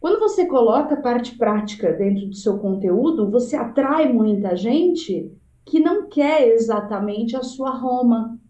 Quando você coloca parte prática dentro do seu conteúdo, você atrai muita gente que não quer exatamente a sua Roma,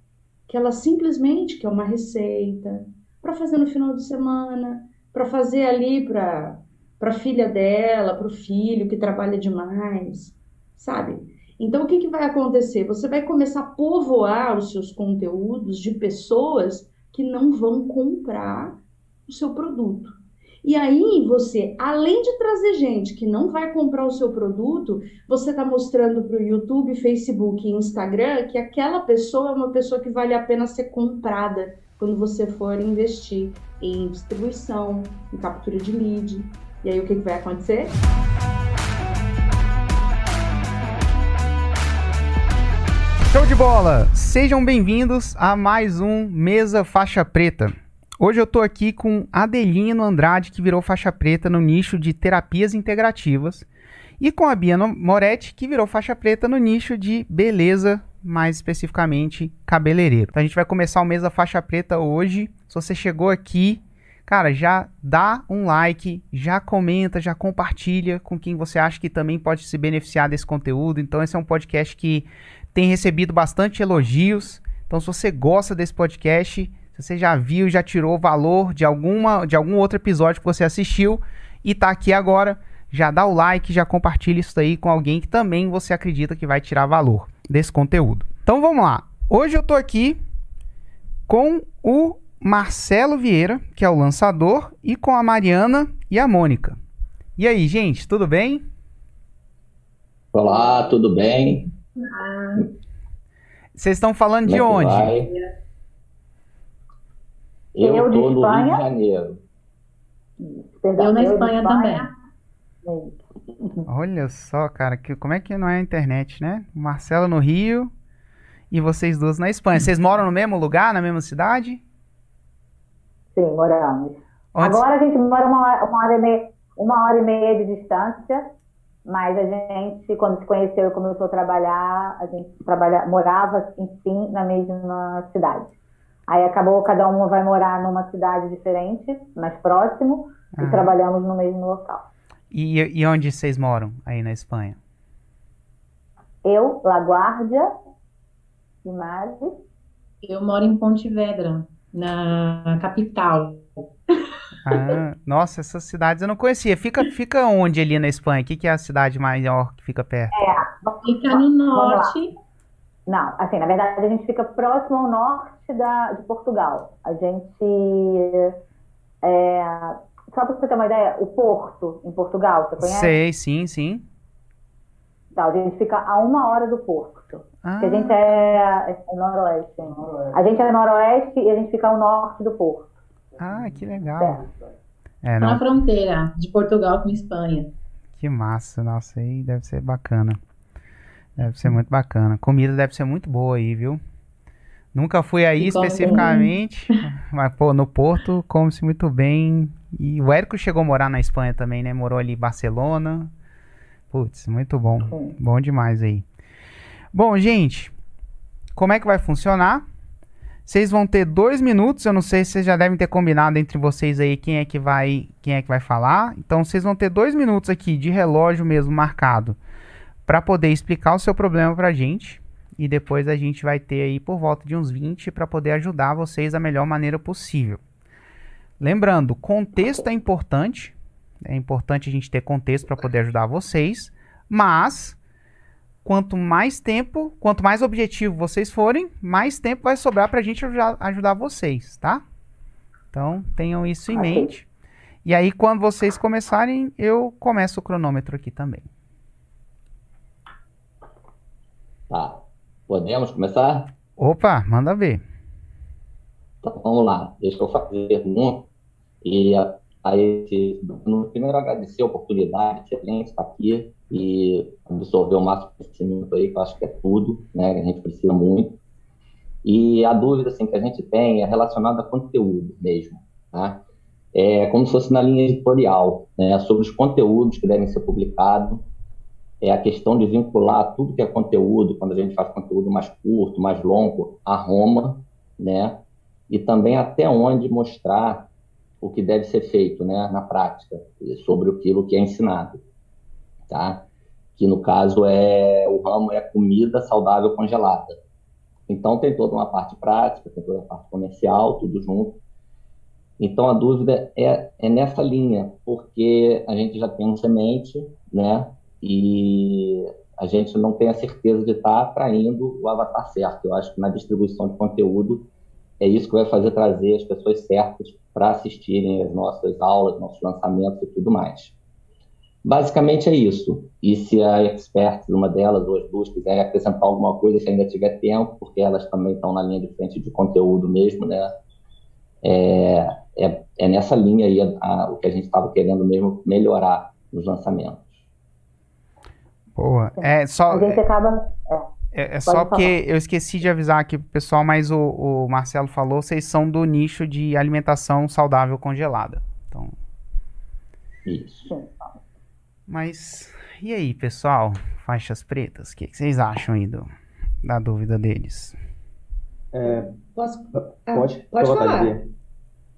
que ela simplesmente quer uma receita para fazer no final de semana, para fazer ali para para filha dela, para o filho que trabalha demais, sabe? Então, o que, que vai acontecer? Você vai começar a povoar os seus conteúdos de pessoas que não vão comprar o seu produto. E aí você, além de trazer gente que não vai comprar o seu produto, você está mostrando para o YouTube, Facebook e Instagram que aquela pessoa é uma pessoa que vale a pena ser comprada quando você for investir em distribuição, em captura de lead. E aí o que, que vai acontecer? Show de bola! Sejam bem-vindos a mais um Mesa Faixa Preta. Hoje eu tô aqui com Adelino Andrade, que virou faixa preta no nicho de terapias integrativas, e com a Bia Moretti, que virou faixa preta no nicho de beleza, mais especificamente cabeleireiro. Então a gente vai começar o mês da faixa preta hoje. Se você chegou aqui, cara, já dá um like, já comenta, já compartilha com quem você acha que também pode se beneficiar desse conteúdo. Então esse é um podcast que tem recebido bastante elogios. Então se você gosta desse podcast, você já viu, já tirou valor de, alguma, de algum outro episódio que você assistiu e tá aqui agora, já dá o like, já compartilha isso aí com alguém que também você acredita que vai tirar valor desse conteúdo. Então vamos lá. Hoje eu tô aqui com o Marcelo Vieira, que é o lançador, e com a Mariana e a Mônica. E aí, gente, tudo bem? Olá, tudo bem? Vocês estão falando Como de é onde? Vai? Eu, eu tô no Rio de Janeiro. Perdão, eu na eu Espanha, Espanha também. Olha só, cara, que, como é que não é a internet, né? Marcelo no Rio e vocês duas na Espanha. Vocês moram no mesmo lugar, na mesma cidade? Sim, moramos. Onde... Agora a gente mora uma, uma, hora e meia, uma hora e meia de distância, mas a gente, quando se conheceu e começou a trabalhar, a gente trabalha, morava, enfim, na mesma cidade. Aí acabou, cada uma vai morar numa cidade diferente, mais próximo, e trabalhamos no mesmo local. E, e onde vocês moram aí na Espanha? Eu, Laguardia e Mari. Eu moro em Pontevedra, na capital. Ah, nossa, essas cidades eu não conhecia. Fica, fica onde ali na Espanha? O que, que é a cidade maior que fica perto? É, fica no norte. Não, assim, na verdade a gente fica próximo ao norte da, de Portugal. A gente. É, só para você ter uma ideia, o Porto, em Portugal, você conhece? Sei, sim, sim. Então, a gente fica a uma hora do Porto. Ah. a gente é, é noroeste, noroeste. A gente é noroeste e a gente fica ao norte do Porto. Ah, que legal. É, não... Na fronteira de Portugal com Espanha. Que massa, nossa, aí deve ser bacana. Deve ser muito bacana. Comida deve ser muito boa aí, viu? Nunca fui aí especificamente, mas pô, no Porto come-se muito bem. E o Érico chegou a morar na Espanha também, né? Morou ali em Barcelona. Putz, muito bom. Bom demais aí. Bom, gente, como é que vai funcionar? Vocês vão ter dois minutos. Eu não sei se vocês já devem ter combinado entre vocês aí quem é que vai, quem é que vai falar. Então, vocês vão ter dois minutos aqui de relógio mesmo marcado para poder explicar o seu problema para a gente. E depois a gente vai ter aí por volta de uns 20 para poder ajudar vocês da melhor maneira possível. Lembrando, contexto é importante. É importante a gente ter contexto para poder ajudar vocês. Mas quanto mais tempo, quanto mais objetivo vocês forem, mais tempo vai sobrar para a gente ajudar, ajudar, vocês, tá? Então tenham isso em mente. E aí, quando vocês começarem, eu começo o cronômetro aqui também. Tá. Podemos começar? Opa, manda ver. Então, vamos lá. Deixa eu fazer pergunta. E aí, primeiro agradecer a oportunidade, excelente estar aqui e absorver o máximo conhecimento aí, que eu acho que é tudo, né? A gente precisa muito. E a dúvida assim, que a gente tem é relacionada a conteúdo mesmo, tá? É como se fosse na linha editorial, né? Sobre os conteúdos que devem ser publicados é a questão de vincular tudo que é conteúdo, quando a gente faz conteúdo mais curto, mais longo, a Roma, né? E também até onde mostrar o que deve ser feito né, na prática, sobre aquilo que é ensinado. Tá? Que no caso é o ramo é comida saudável congelada. Então tem toda uma parte prática, tem toda a parte comercial, tudo junto. Então a dúvida é, é nessa linha, porque a gente já tem um semente, né? E a gente não tem a certeza de estar atraindo o avatar certo. Eu acho que na distribuição de conteúdo é isso que vai fazer trazer as pessoas certas para assistirem as nossas aulas, nossos lançamentos e tudo mais. Basicamente é isso. E se a expert, uma delas ou as duas, quiser acrescentar alguma coisa, se ainda tiver tempo, porque elas também estão na linha de frente de conteúdo mesmo, né? É, é, é nessa linha aí a, a, o que a gente estava querendo mesmo melhorar nos lançamentos. Boa. É só. A gente acaba. É, é, é só porque eu esqueci de avisar aqui pro pessoal, mas o, o Marcelo falou, vocês são do nicho de alimentação saudável congelada. Então. Isso. Mas e aí, pessoal? Faixas pretas, o que, que, vocês acham aí do, da dúvida deles? É, Posso? Ah, pode, pode falar.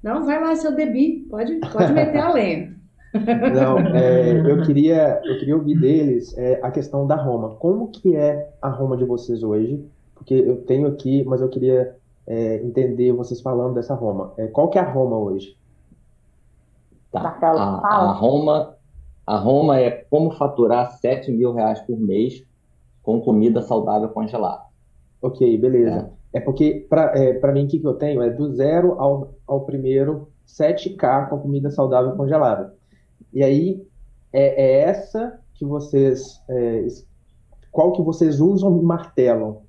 Não, vai lá, seu Debi. Pode, pode meter a lenha. Não, é, eu queria eu queria ouvir deles é, a questão da Roma. Como que é a Roma de vocês hoje? Porque eu tenho aqui, mas eu queria é, entender vocês falando dessa Roma. É, qual que é a Roma hoje? Tá. A, a, Roma a Roma é como faturar 7 mil reais por mês com comida saudável congelada. Ok, beleza. É. É porque, para é, mim, o que, que eu tenho? É do zero ao, ao primeiro 7K com comida saudável congelada. E aí, é, é essa que vocês. É, qual que vocês usam e martelam?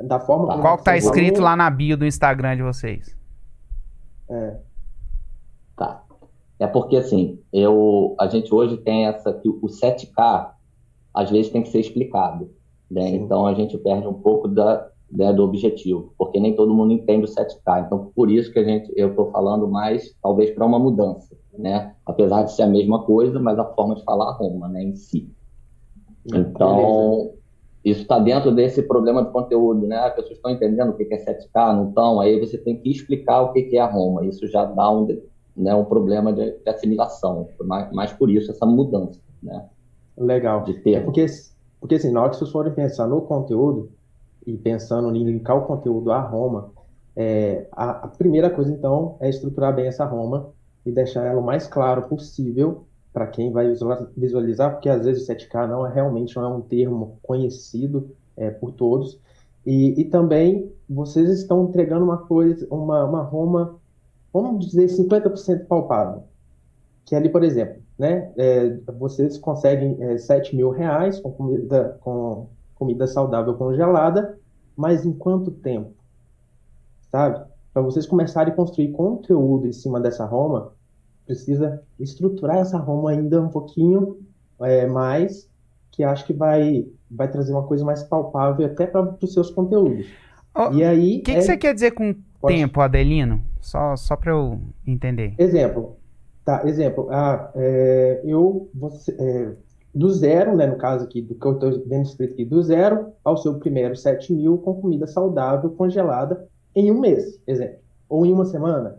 Da forma tá. Qual que tá escrito lá na bio do Instagram de vocês? É. Tá. É porque, assim, eu, a gente hoje tem essa que o 7K, às vezes, tem que ser explicado. Né? Então a gente perde um pouco da, né, do objetivo, porque nem todo mundo entende o 7K. Então por isso que a gente, eu estou falando mais, talvez, para uma mudança, né? Apesar de ser a mesma coisa, mas a forma de falar Roma, né, em si. Então Beleza. isso está dentro desse problema de conteúdo, né? As pessoas estão entendendo o que é 7K, não estão? Aí você tem que explicar o que é a Roma. Isso já dá um, né, um problema de, de assimilação, mais, mais por isso essa mudança, né? Legal. De termo. É porque porque assim, na hora que vocês forem pensar no conteúdo e pensando em linkar o conteúdo a Roma, é, a, a, primeira coisa então é estruturar bem essa Roma e deixar ela o mais claro possível para quem vai visualizar, porque às vezes o 7K não é realmente não é um termo conhecido é, por todos. E, e, também vocês estão entregando uma coisa, uma, uma Roma, vamos dizer, 50% palpável. Que ali, por exemplo, né? É, vocês conseguem é, 7 mil reais com comida, com comida saudável congelada, mas em quanto tempo? Sabe? Para vocês começarem a construir conteúdo em cima dessa Roma, precisa estruturar essa Roma ainda um pouquinho é, mais, que acho que vai, vai trazer uma coisa mais palpável até para os seus conteúdos. Oh, e aí. O que, é... que, você quer dizer com Pode... tempo, Adelino? Só, só para eu entender. Exemplo, Tá, exemplo, ah, é, eu, você, é, do zero, né, no caso aqui, do que eu estou vendo escrito aqui, do zero ao seu primeiro 7 mil com comida saudável congelada em um mês, exemplo. Ou em uma semana,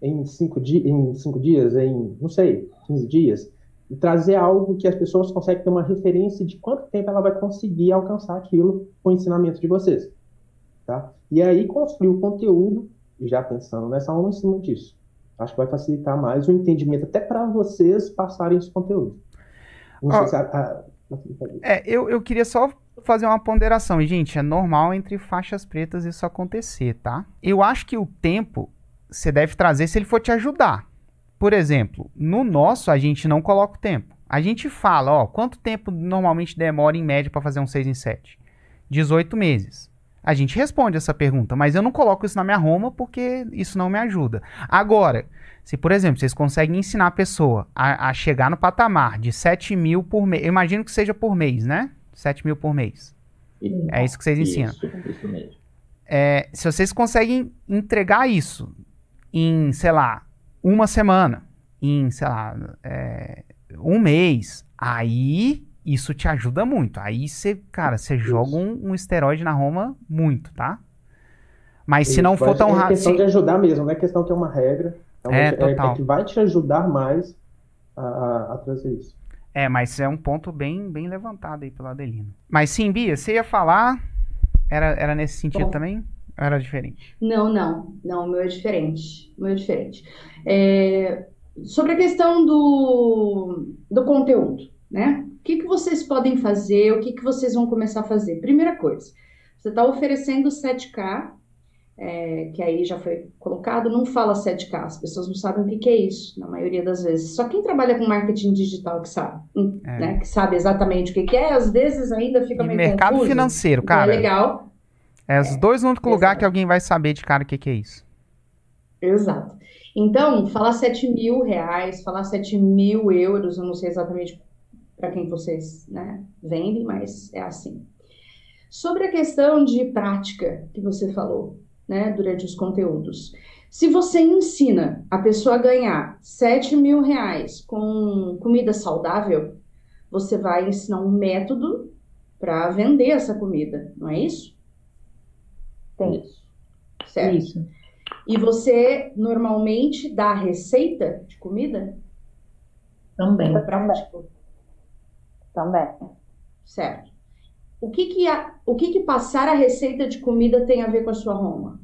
em cinco, di em cinco dias, em, não sei, 15 dias. E trazer algo que as pessoas conseguem ter uma referência de quanto tempo ela vai conseguir alcançar aquilo com o ensinamento de vocês. Tá? E aí construir o conteúdo, já pensando nessa aula em cima disso. Acho que vai facilitar mais o entendimento, até para vocês passarem esse conteúdo. Se a, a, é, eu, eu queria só fazer uma ponderação. E, gente, é normal entre faixas pretas isso acontecer, tá? Eu acho que o tempo você deve trazer se ele for te ajudar. Por exemplo, no nosso a gente não coloca o tempo. A gente fala, ó, quanto tempo normalmente demora em média para fazer um 6 em 7? 18 meses. A gente responde essa pergunta, mas eu não coloco isso na minha Roma porque isso não me ajuda. Agora, se, por exemplo, vocês conseguem ensinar a pessoa a, a chegar no patamar de 7 mil por mês, eu imagino que seja por mês, né? 7 mil por mês. Isso. É isso que vocês ensinam. Isso, isso mesmo. É, se vocês conseguem entregar isso em, sei lá, uma semana, em, sei lá, é, um mês, aí isso te ajuda muito. Aí você, cara, você joga um, um esteroide na Roma muito, tá? Mas se não for tão rápido. É questão se... de ajudar mesmo, não é questão que é uma regra. É, é, é, que vai te ajudar mais a, a, a, trazer isso. É, mas é um ponto bem, bem levantado aí pelo Adelino. Mas sim, Bia, você ia falar. Era, era nesse sentido Bom, também? Ou era diferente? Não, não. Não, o meu é diferente. O meu é diferente. É, sobre a questão do, do conteúdo, né? O que, que vocês podem fazer? O que, que vocês vão começar a fazer? Primeira coisa, você está oferecendo 7K é, que aí já foi colocado, não fala 7K, as pessoas não sabem o que, que, é isso, na maioria das vezes. Só quem trabalha com marketing digital que sabe, é. né, que sabe exatamente o que, que, é, às vezes ainda fica e meio mercado confuso. financeiro, então, cara. é legal. É os é, dois únicos lugares que alguém vai saber de cara o que, que é isso. Exato. Então, falar 7 mil reais, falar 7 mil euros, eu não sei exatamente para quem vocês né, vendem, mas é assim. Sobre a questão de prática que você falou, né, durante os conteúdos. Se você ensina a pessoa a ganhar 7 mil reais com comida saudável, você vai ensinar um método para vender essa comida, não é isso? Tem. Certo. Isso. E você normalmente dá receita de comida? Também. Prático. Também. Certo. O que que, a, o que que passar a receita de comida tem a ver com a sua Roma?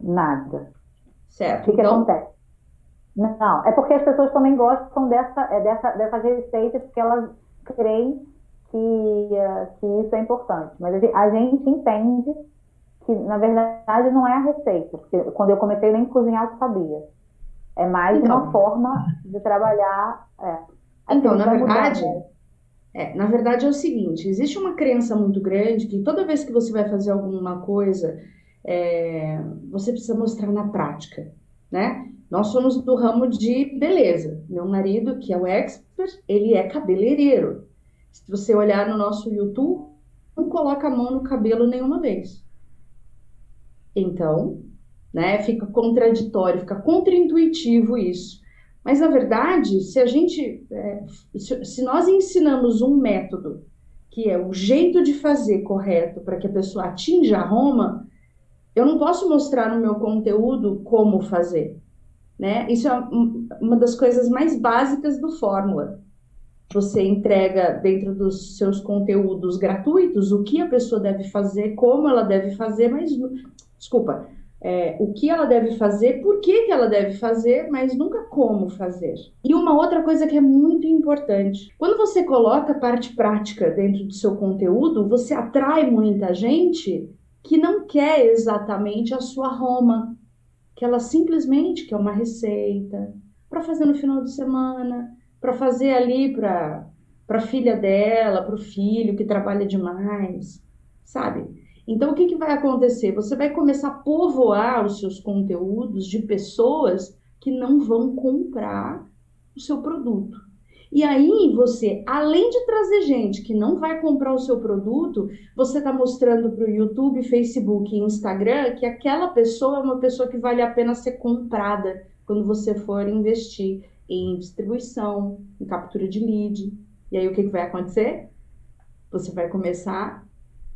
Nada. Certo. O que, que então... acontece? Não, é porque as pessoas também gostam dessa, é dessa, dessas receitas porque elas creem que, uh, que isso é importante. Mas a gente, a gente, entende que, na verdade, não é a receita. Porque quando eu comecei nem cozinhar, eu sabia. É mais então, uma forma de trabalhar. É. Então, na verdade, mudar, né? É, na verdade é o seguinte, existe uma crença muito grande que toda vez que você vai fazer alguma coisa, é, você precisa mostrar na prática, né? Nós somos do ramo de beleza. Meu marido, que é o expert, ele é cabeleireiro. Se você olhar no nosso YouTube, não coloca a mão no cabelo nenhuma vez. Então, né, fica contraditório, fica contraintuitivo isso. Mas, na verdade, se a gente, é, se, nós ensinamos um método que é o jeito de fazer correto para que a pessoa atinja a Roma, eu não posso mostrar no meu conteúdo como fazer. Né? Isso é uma das coisas mais básicas do Fórmula. Você entrega dentro dos seus conteúdos gratuitos o que a pessoa deve fazer, como ela deve fazer, mas desculpa, é, o que ela deve fazer, por que, que ela deve fazer, mas nunca como fazer. E uma outra coisa que é muito importante: quando você coloca parte prática dentro do seu conteúdo, você atrai muita gente que não quer exatamente a sua Roma, que ela simplesmente quer uma receita para fazer no final de semana, para fazer ali para para filha dela, para o filho que trabalha demais, sabe? Então, o que, que vai acontecer? Você vai começar a povoar os seus conteúdos de pessoas que não vão comprar o seu produto. E aí você, além de trazer gente que não vai comprar o seu produto, você está mostrando para o YouTube, Facebook e Instagram que aquela pessoa é uma pessoa que vale a pena ser comprada quando você for investir em distribuição, em captura de lead. E aí o que, que vai acontecer? Você vai começar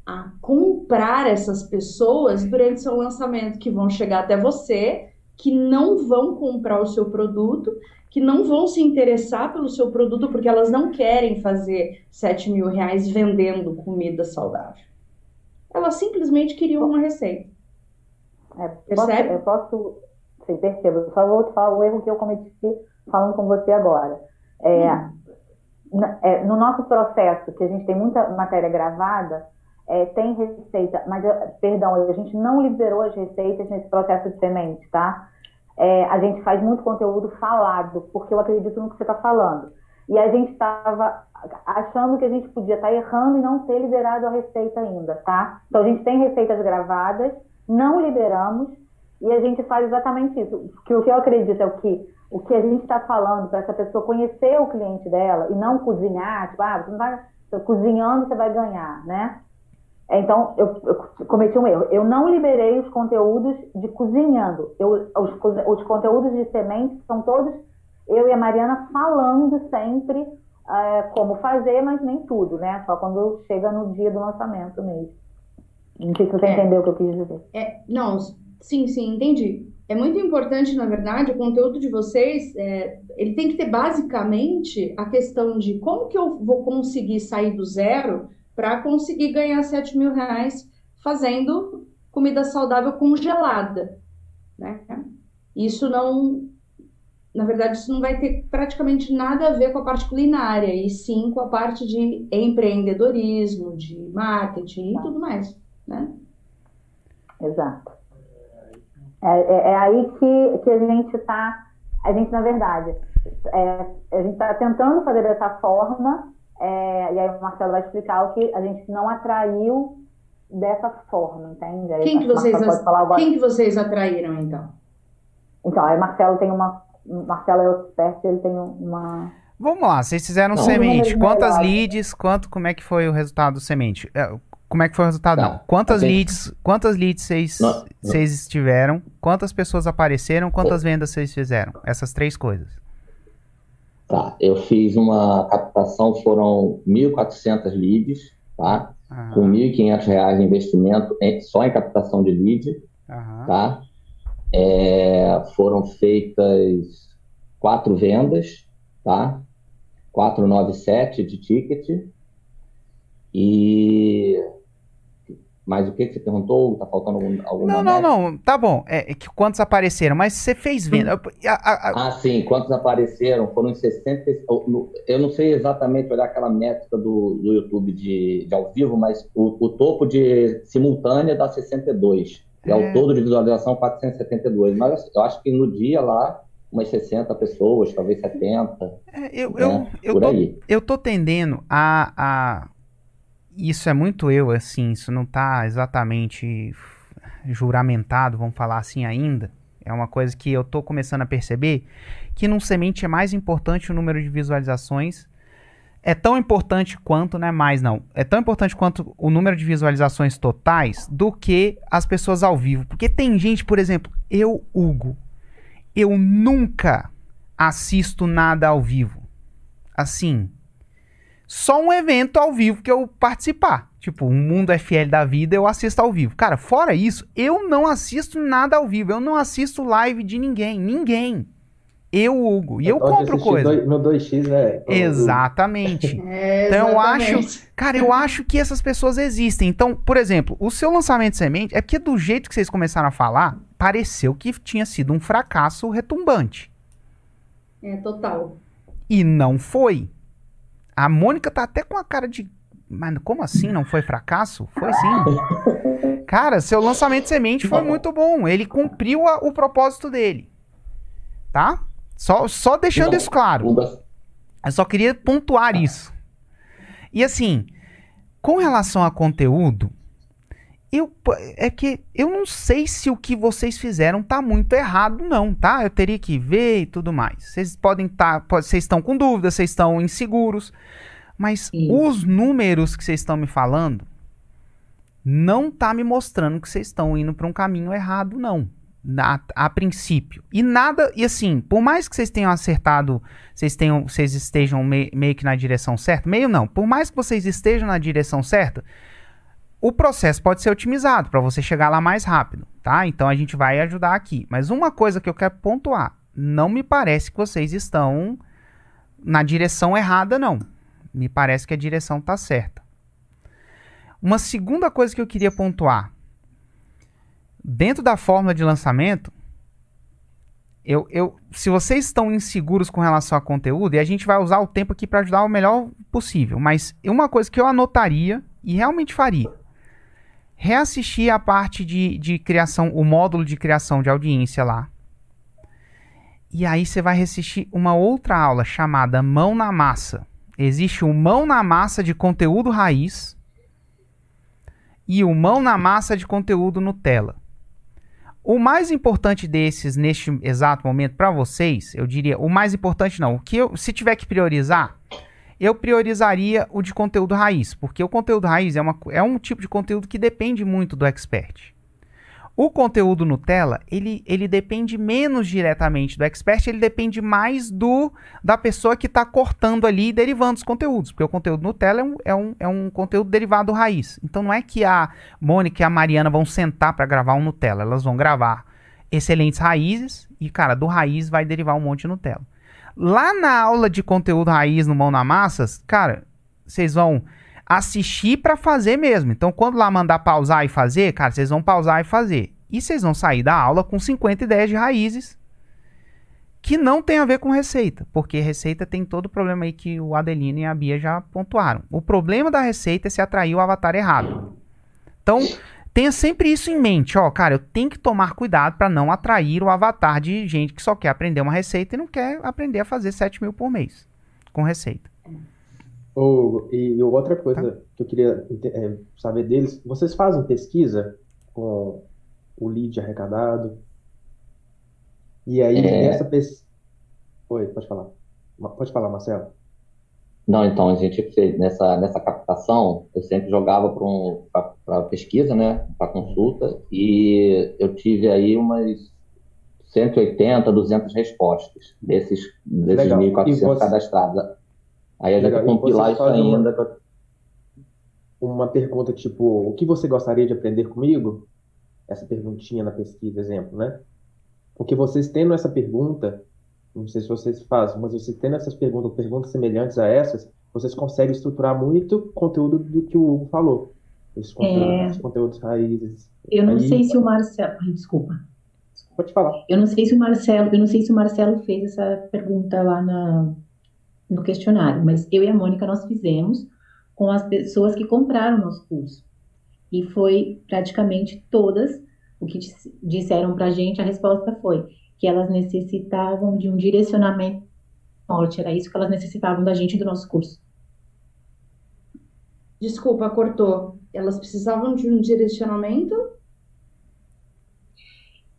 a comprar essas pessoas durante seu lançamento, que vão chegar até você, que não vão comprar o seu produto, que não vão se interessar pelo seu produto porque elas não querem fazer 7 mil reais vendendo comida saudável. Elas simplesmente queriam uma receita. É, Percebe? eu posso. Sim, percebo. Só vou te falar o erro que eu cometi falando com você agora. É, hum. é, no nosso processo, que a gente tem muita matéria gravada, é, tem receita, mas, perdão, a gente não liberou as receitas nesse processo de semente, tá? É, a gente faz muito conteúdo falado, porque eu acredito no que você está falando. E a gente estava achando que a gente podia estar tá errando e não ter liberado a receita ainda, tá? Então a gente tem receitas gravadas, não liberamos, e a gente faz exatamente isso. Que o que eu acredito é o que o que a gente está falando para essa pessoa conhecer o cliente dela e não cozinhar, tipo, ah, você não vai cozinhando, você vai ganhar, né? Então, eu, eu, cometi um erro. Eu não liberei os conteúdos de cozinhando. Eu, os, os conteúdos de sementes são todos eu e a Mariana falando sempre é, como fazer, mas nem tudo, né? Só quando chega no dia do lançamento mesmo. Não sei se você é, entendeu o que eu quis dizer. É, não, sim, sim, entendi. É muito importante, na verdade, o conteúdo de vocês, é, ele tem que ter basicamente a questão de como que eu vou conseguir sair do zero para conseguir ganhar 7 mil reais fazendo comida saudável congelada, né? Isso não, na verdade, isso não vai ter praticamente nada a ver com a parte culinária, e sim com a parte de empreendedorismo, de marketing e tudo mais, né? Exato. É, é, é aí que, que a gente está, a gente, na verdade, é, a gente está tentando fazer dessa forma, é, e aí o Marcelo vai explicar o que a gente não atraiu dessa forma, entende? Aí quem que, vocês, quem que vocês atraíram, então? Então, aí o Marcelo tem uma. Marcelo é o expert, ele tem uma. Vamos lá, vocês fizeram não, semente. Quantas leads? Quanto, como é que foi o resultado do semente? É, como é que foi o resultado? Tá. Não. Quantas okay. leads, quantas leads vocês, vocês tiveram? Quantas pessoas apareceram? Quantas vendas vocês fizeram? Essas três coisas. Tá, eu fiz uma captação, foram 1.400 leads, tá? Aham. Com R$ 1.500 de investimento em, só em captação de lead, Aham. tá? É, foram feitas quatro vendas, tá? 497 de ticket e mas o que, que você perguntou? Tá faltando algum, alguma Não, não, não. Tá bom. É, é, que quantos apareceram? Mas você fez venda. A, a, a... Ah, sim. Quantos apareceram? Foram 60. Eu não sei exatamente olhar aquela métrica do, do YouTube de, de ao vivo, mas o, o topo de simultânea dá 62. É. é o todo de visualização 472. Mas eu acho que no dia lá umas 60 pessoas, talvez 70. É, eu, né? eu, eu, tô, eu tô tendendo a, a isso é muito eu, assim, isso não está exatamente juramentado, vamos falar assim ainda. É uma coisa que eu estou começando a perceber que num semente é mais importante o número de visualizações. É tão importante quanto, não é mais não. É tão importante quanto o número de visualizações totais do que as pessoas ao vivo. Porque tem gente, por exemplo, eu, Hugo, eu nunca assisto nada ao vivo. Assim, só um evento ao vivo que eu participar. Tipo, um Mundo FL da vida eu assisto ao vivo. Cara, fora isso, eu não assisto nada ao vivo. Eu não assisto live de ninguém. Ninguém. Eu, Hugo. E eu, eu compro coisa. no 2x, né? Exatamente. é, então eu acho. Cara, eu acho que essas pessoas existem. Então, por exemplo, o seu lançamento de semente é porque do jeito que vocês começaram a falar, pareceu que tinha sido um fracasso retumbante. É, total. E não foi. A Mônica tá até com a cara de. Mas como assim? Não foi fracasso? Foi sim. Cara, seu lançamento de semente foi muito bom. Ele cumpriu a, o propósito dele. Tá? Só, só deixando isso claro. Eu só queria pontuar isso. E assim, com relação a conteúdo, eu é que eu não sei se o que vocês fizeram tá muito errado não, tá? Eu teria que ver e tudo mais. Vocês podem estar, tá, vocês estão com dúvidas, vocês estão inseguros, mas Sim. os números que vocês estão me falando não tá me mostrando que vocês estão indo para um caminho errado não. Na, a princípio. E nada, e assim, por mais que vocês tenham acertado, vocês tenham, vocês estejam me, meio que na direção certa, meio não, por mais que vocês estejam na direção certa, o processo pode ser otimizado para você chegar lá mais rápido, tá? Então a gente vai ajudar aqui. Mas uma coisa que eu quero pontuar, não me parece que vocês estão na direção errada, não. Me parece que a direção está certa. Uma segunda coisa que eu queria pontuar, dentro da fórmula de lançamento, eu, eu, se vocês estão inseguros com relação a conteúdo, e a gente vai usar o tempo aqui para ajudar o melhor possível, mas uma coisa que eu anotaria e realmente faria reassistir a parte de, de criação, o módulo de criação de audiência lá. E aí você vai reassistir uma outra aula chamada Mão na Massa. Existe o Mão na Massa de conteúdo raiz e o Mão na Massa de conteúdo Nutella. O mais importante desses neste exato momento para vocês, eu diria, o mais importante não, o que eu, se tiver que priorizar, eu priorizaria o de conteúdo raiz, porque o conteúdo raiz é, uma, é um tipo de conteúdo que depende muito do expert. O conteúdo Nutella, ele, ele depende menos diretamente do expert, ele depende mais do da pessoa que está cortando ali e derivando os conteúdos. Porque o conteúdo Nutella é um, é, um, é um conteúdo derivado raiz. Então não é que a Mônica e a Mariana vão sentar para gravar um Nutella. Elas vão gravar excelentes raízes e, cara, do raiz vai derivar um monte de Nutella. Lá na aula de conteúdo raiz no Mão na Massas, cara, vocês vão assistir para fazer mesmo. Então, quando lá mandar pausar e fazer, cara, vocês vão pausar e fazer. E vocês vão sair da aula com 50 ideias de raízes que não tem a ver com receita, porque receita tem todo o problema aí que o Adelino e a Bia já pontuaram. O problema da receita é se atrair o avatar errado. Então, tenha sempre isso em mente, ó, cara, eu tenho que tomar cuidado para não atrair o avatar de gente que só quer aprender uma receita e não quer aprender a fazer 7 mil por mês com receita. Oh, e, outra coisa tá. que eu queria é, saber deles, vocês fazem pesquisa com o lead arrecadado? E aí, é... nessa pesquisa... Oi, pode falar. Pode falar, Marcelo. Não, então, a gente fez, nessa, nessa captação, eu sempre jogava para um, pesquisa, né, para consulta, e eu tive aí umas 180, 200 respostas desses, desses 1.400 você... cadastrados. Aí a gente compilar isso ainda. Uma, uma pergunta tipo, o que você gostaria de aprender comigo? Essa perguntinha na pesquisa, exemplo, né? Porque vocês tendo essa pergunta, não sei se vocês fazem, mas vocês tendo essas perguntas, perguntas semelhantes a essas, vocês conseguem estruturar muito conteúdo do que o Hugo falou. Esses conteúdos, é... conteúdos raízes. Eu não Aí... sei se o Marcelo. Ai, desculpa. Pode falar. Eu não sei se o Marcelo, eu não sei se o Marcelo fez essa pergunta lá na, no questionário, mas eu e a Mônica nós fizemos com as pessoas que compraram nosso curso. E foi praticamente todas o que disseram para a gente, a resposta foi que elas necessitavam de um direcionamento norte, era isso que elas necessitavam da gente do nosso curso. Desculpa, cortou. Elas precisavam de um direcionamento?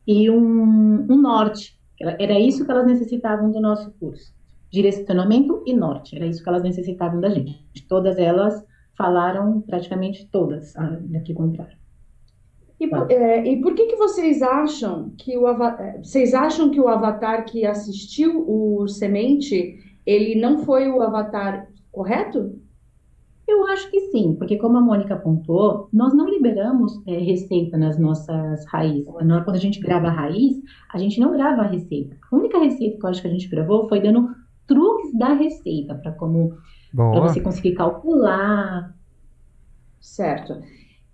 E um, um norte. Era isso que elas necessitavam do nosso curso direcionamento e norte. Era isso que elas necessitavam da gente. Todas elas falaram, praticamente todas, que compraram. E, por, é, e por que, que vocês acham que o é, vocês acham que o avatar que assistiu o semente ele não foi o avatar correto? Eu acho que sim, porque como a Mônica apontou, nós não liberamos é, receita nas nossas raízes. Quando a gente grava a raiz, a gente não grava a receita. A única receita que eu acho que a gente gravou foi dando truques da receita para como para você conseguir calcular. Certo.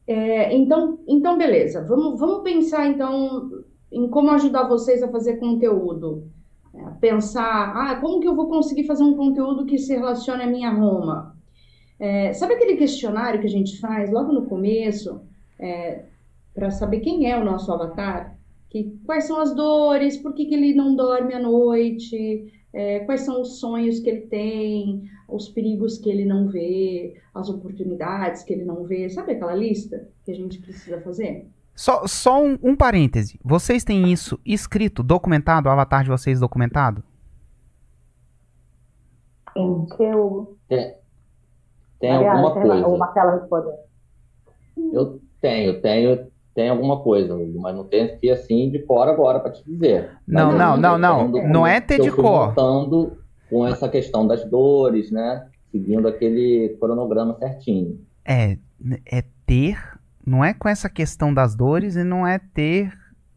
É, então, então, beleza. Vamos, vamos pensar então em como ajudar vocês a fazer conteúdo. É, pensar, ah, como que eu vou conseguir fazer um conteúdo que se relacione à minha Roma? É, sabe aquele questionário que a gente faz logo no começo é, para saber quem é o nosso avatar? Que, quais são as dores? Por que, que ele não dorme à noite? é, quais são os sonhos que ele tem, os perigos que ele não vê, as oportunidades que ele não vê. Sabe aquela lista que a gente precisa fazer? Só, só um, um parêntese. Vocês têm isso escrito, documentado, o avatar de vocês documentado? Em que eu... Tem, tem alguma coisa. O Marcelo respondeu. Eu tenho, tenho, tem alguma coisa, mas não tem aqui assim de cor agora para te dizer. Não, mas, não, não, não. Não é ter de cor. Com essa questão das dores, né? Seguindo aquele cronograma certinho. É, é ter, não é com essa questão das dores e não é ter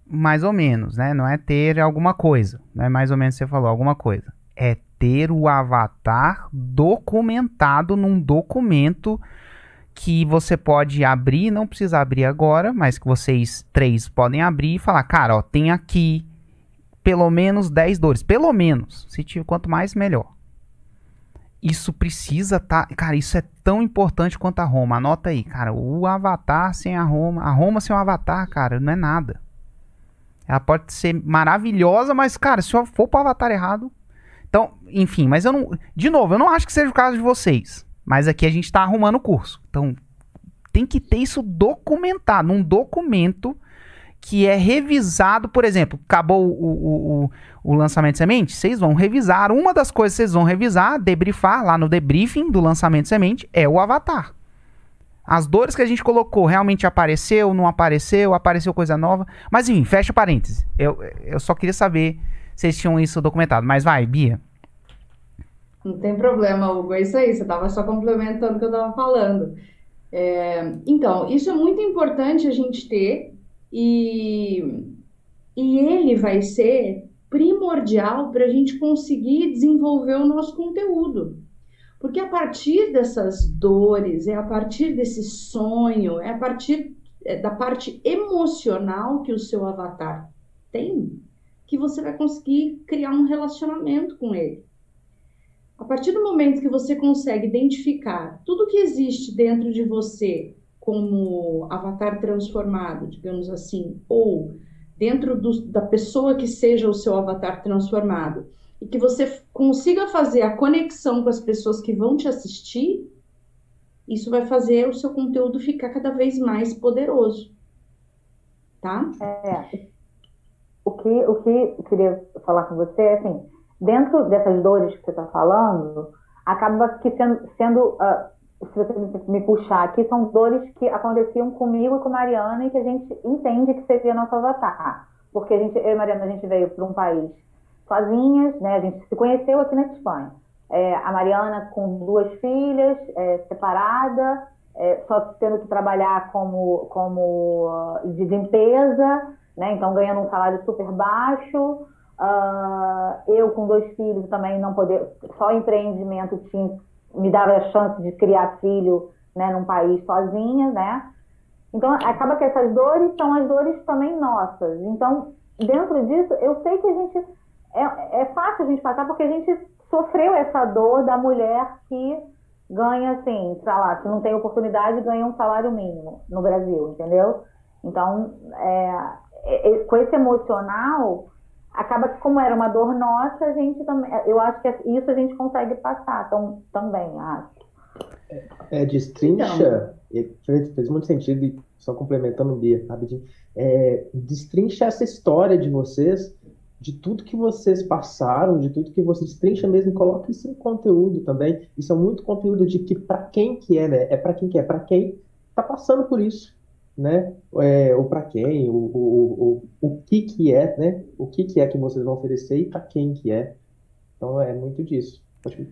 mais ou menos, né? Não é ter alguma coisa, não é mais ou menos você falou alguma coisa. É ter o avatar documentado num documento que você pode abrir, não precisa abrir agora, mas que vocês três podem abrir e falar, cara, ó, tem aqui pelo menos 10 dores, pelo menos, se tiver quanto mais melhor. Isso precisa tá, cara, isso é tão importante quanto a Roma. Anota aí, cara, o avatar sem a Roma, a Roma sem o avatar, cara, não é nada. Ela pode ser maravilhosa, mas cara, se eu for pro avatar errado, então, enfim, mas eu não, de novo, eu não acho que seja o caso de vocês. Mas aqui a gente está arrumando o curso. Então, tem que ter isso documentado, num documento que é revisado, por exemplo, acabou o, o, o, o, lançamento de semente, vocês vão revisar. Uma das coisas que vocês vão revisar, debriefar lá no debriefing do lançamento de semente, é o avatar. As dores que a gente colocou realmente apareceu, não apareceu, apareceu coisa nova. Mas enfim, fecha parênteses. Eu, eu só queria saber se vocês tinham isso documentado. Mas vai, Bia. Não tem problema, Hugo. É isso aí. Você estava só complementando o que eu estava falando. É, então, isso é muito importante a gente ter. E, e ele vai ser primordial para a gente conseguir desenvolver o nosso conteúdo. Porque a partir dessas dores, é a partir desse sonho, é a partir é, da parte emocional que o seu avatar tem, que você vai conseguir criar um relacionamento com ele. A partir do momento que você consegue identificar tudo que existe dentro de você como avatar transformado, digamos assim, ou dentro do, da pessoa que seja o seu avatar transformado, e que você consiga fazer a conexão com as pessoas que vão te assistir, isso vai fazer o seu conteúdo ficar cada vez mais poderoso. Tá? É. O que, o que eu queria falar com você é assim, dentro dessas dores que você está falando, acaba que sendo, sendo uh, se você me puxar aqui, são dores que aconteciam comigo e com Mariana e que a gente entende que seria nosso avatar. Porque a gente, eu e Mariana, a gente veio para um país sozinhas, né? A gente se conheceu aqui na Espanha. É, a Mariana com duas filhas, é, separada, é, só tendo que trabalhar como, como uh, de limpeza, né? Então ganhando um salário super baixo. Uh, eu com dois filhos também não poder, só empreendimento tinha, me dava a chance de criar filho, né? Num país sozinha, né? Então acaba que essas dores são as dores também nossas. Então dentro disso eu sei que a gente é, é fácil a gente passar porque a gente sofreu essa dor da mulher que ganha, assim, sei lá, se não tem oportunidade, ganha um salário mínimo no Brasil, entendeu? Então, é, é, com esse emocional, acaba que como era uma dor nossa, a gente também, eu acho que isso a gente consegue passar então, também, acho. É, destrincha, então, fez muito sentido, só complementando Bia, rapidinho, é, destrincha essa história de vocês de tudo que vocês passaram, de tudo que vocês trincham mesmo, coloque isso em conteúdo também. Isso é muito conteúdo de que para quem que é, né? É para quem que é, para quem está passando por isso, né? É, ou para quem, o, o, o, o que que é, né? O que que é que vocês vão oferecer e para quem que é. Então é muito disso.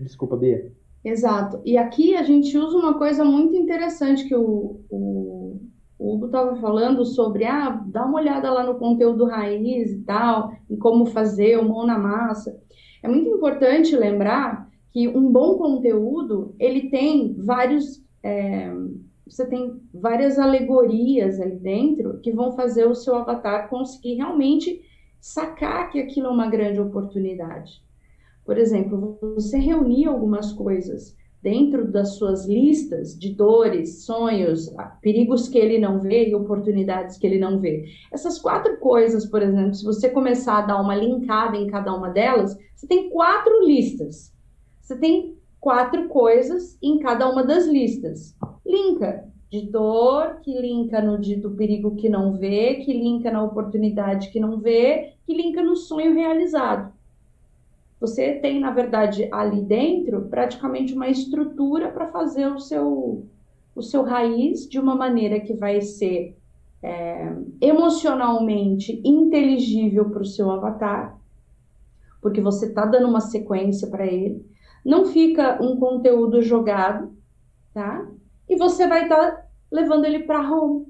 Desculpa, Bia. Exato. E aqui a gente usa uma coisa muito interessante que o, o o Hugo estava falando sobre, ah, dá uma olhada lá no conteúdo raiz e tal, em como fazer o mão na massa. É muito importante lembrar que um bom conteúdo, ele tem vários, é, você tem várias alegorias ali dentro que vão fazer o seu avatar conseguir realmente sacar que aquilo é uma grande oportunidade. Por exemplo, você reunir algumas coisas dentro das suas listas de dores, sonhos, perigos que ele não vê e oportunidades que ele não vê. Essas quatro coisas, por exemplo, se você começar a dar uma linkada em cada uma delas, você tem quatro listas. Você tem quatro coisas em cada uma das listas. Linka de dor, que linka no do perigo que não vê, que linka na oportunidade que não vê, que linka no sonho realizado você tem, na verdade, ali dentro praticamente uma estrutura para fazer o seu, o seu raiz de uma maneira que vai ser é, emocionalmente inteligível para o seu avatar, porque você está dando uma sequência para ele. Não fica um conteúdo jogado, tá? E você vai estar tá levando ele para home.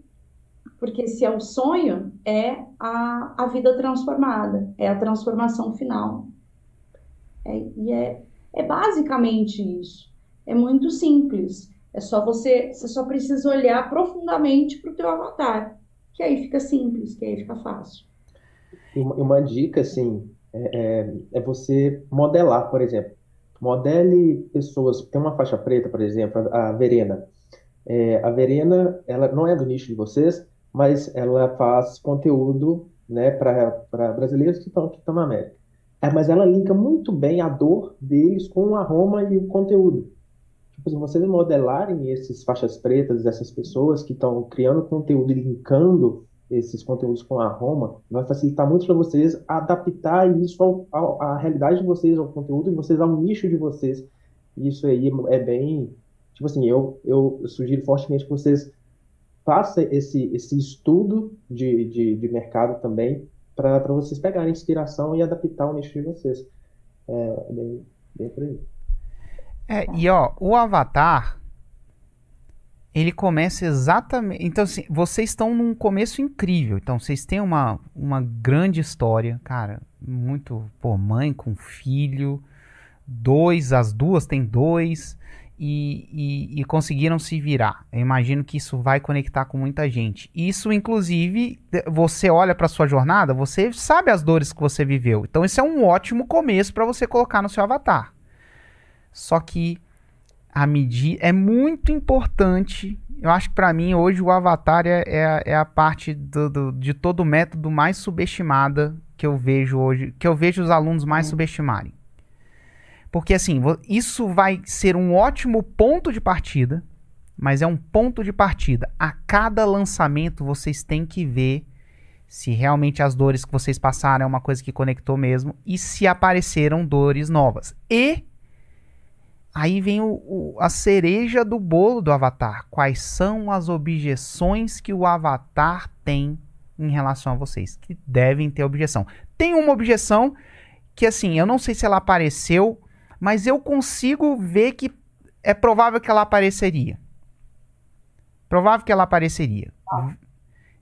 Porque se é o sonho, é a, a vida transformada, é a transformação final. É, e é, é basicamente isso. É muito simples. É só você, você só precisa olhar profundamente para o teu avatar, que aí fica simples, que aí fica fácil. Uma, uma dica, assim, é, é, é, você modelar, por exemplo. Modele pessoas. Tem uma faixa preta, por exemplo, a, Verena. É, a Verena, ela não é do nicho de vocês, mas ela faz conteúdo né, para brasileiros que estão que na América. É, mas ela linka muito bem a dor deles com a Roma e o conteúdo. Tipo assim, vocês modelarem esses faixas pretas, essas pessoas que estão criando conteúdo e linkando esses conteúdos com a Roma, vai facilitar muito para vocês adaptar isso ao, ao, à realidade de vocês, ao conteúdo de vocês, ao nicho de vocês. Isso aí é bem, tipo assim, eu, eu sugiro fortemente que vocês façam esse, esse estudo de, de, de mercado também, para vocês pegarem inspiração e adaptar o nicho de vocês. É, bem, bem por aí. É, e ó, o Avatar, ele começa exatamente. Então, assim, vocês estão num começo incrível. Então, vocês têm uma, uma grande história, cara. Muito, pô, mãe com filho, dois, as duas têm dois. E, e, e, conseguiram se virar. Eu imagino que isso vai conectar com muita gente. Isso, inclusive, você olha para sua jornada, você sabe as dores que você viveu. Então, esse é um ótimo começo para você colocar no seu avatar. Só que a medir é muito importante. Eu acho que para mim hoje o avatar é, é, é a parte do, do, de todo o método mais subestimada que eu vejo hoje, que eu vejo os alunos mais subestimarem. Porque assim, isso vai ser um ótimo ponto de partida, mas é um ponto de partida. A cada lançamento vocês têm que ver se realmente as dores que vocês passaram é uma coisa que conectou mesmo e se apareceram dores novas. E Aí vem o, o, a cereja do bolo do Avatar. Quais são as objeções que o Avatar tem em relação a vocês? Que devem ter objeção. Tem uma objeção que, assim, eu não sei se ela apareceu, mas eu consigo ver que é provável que ela apareceria. Provável que ela apareceria. Ah.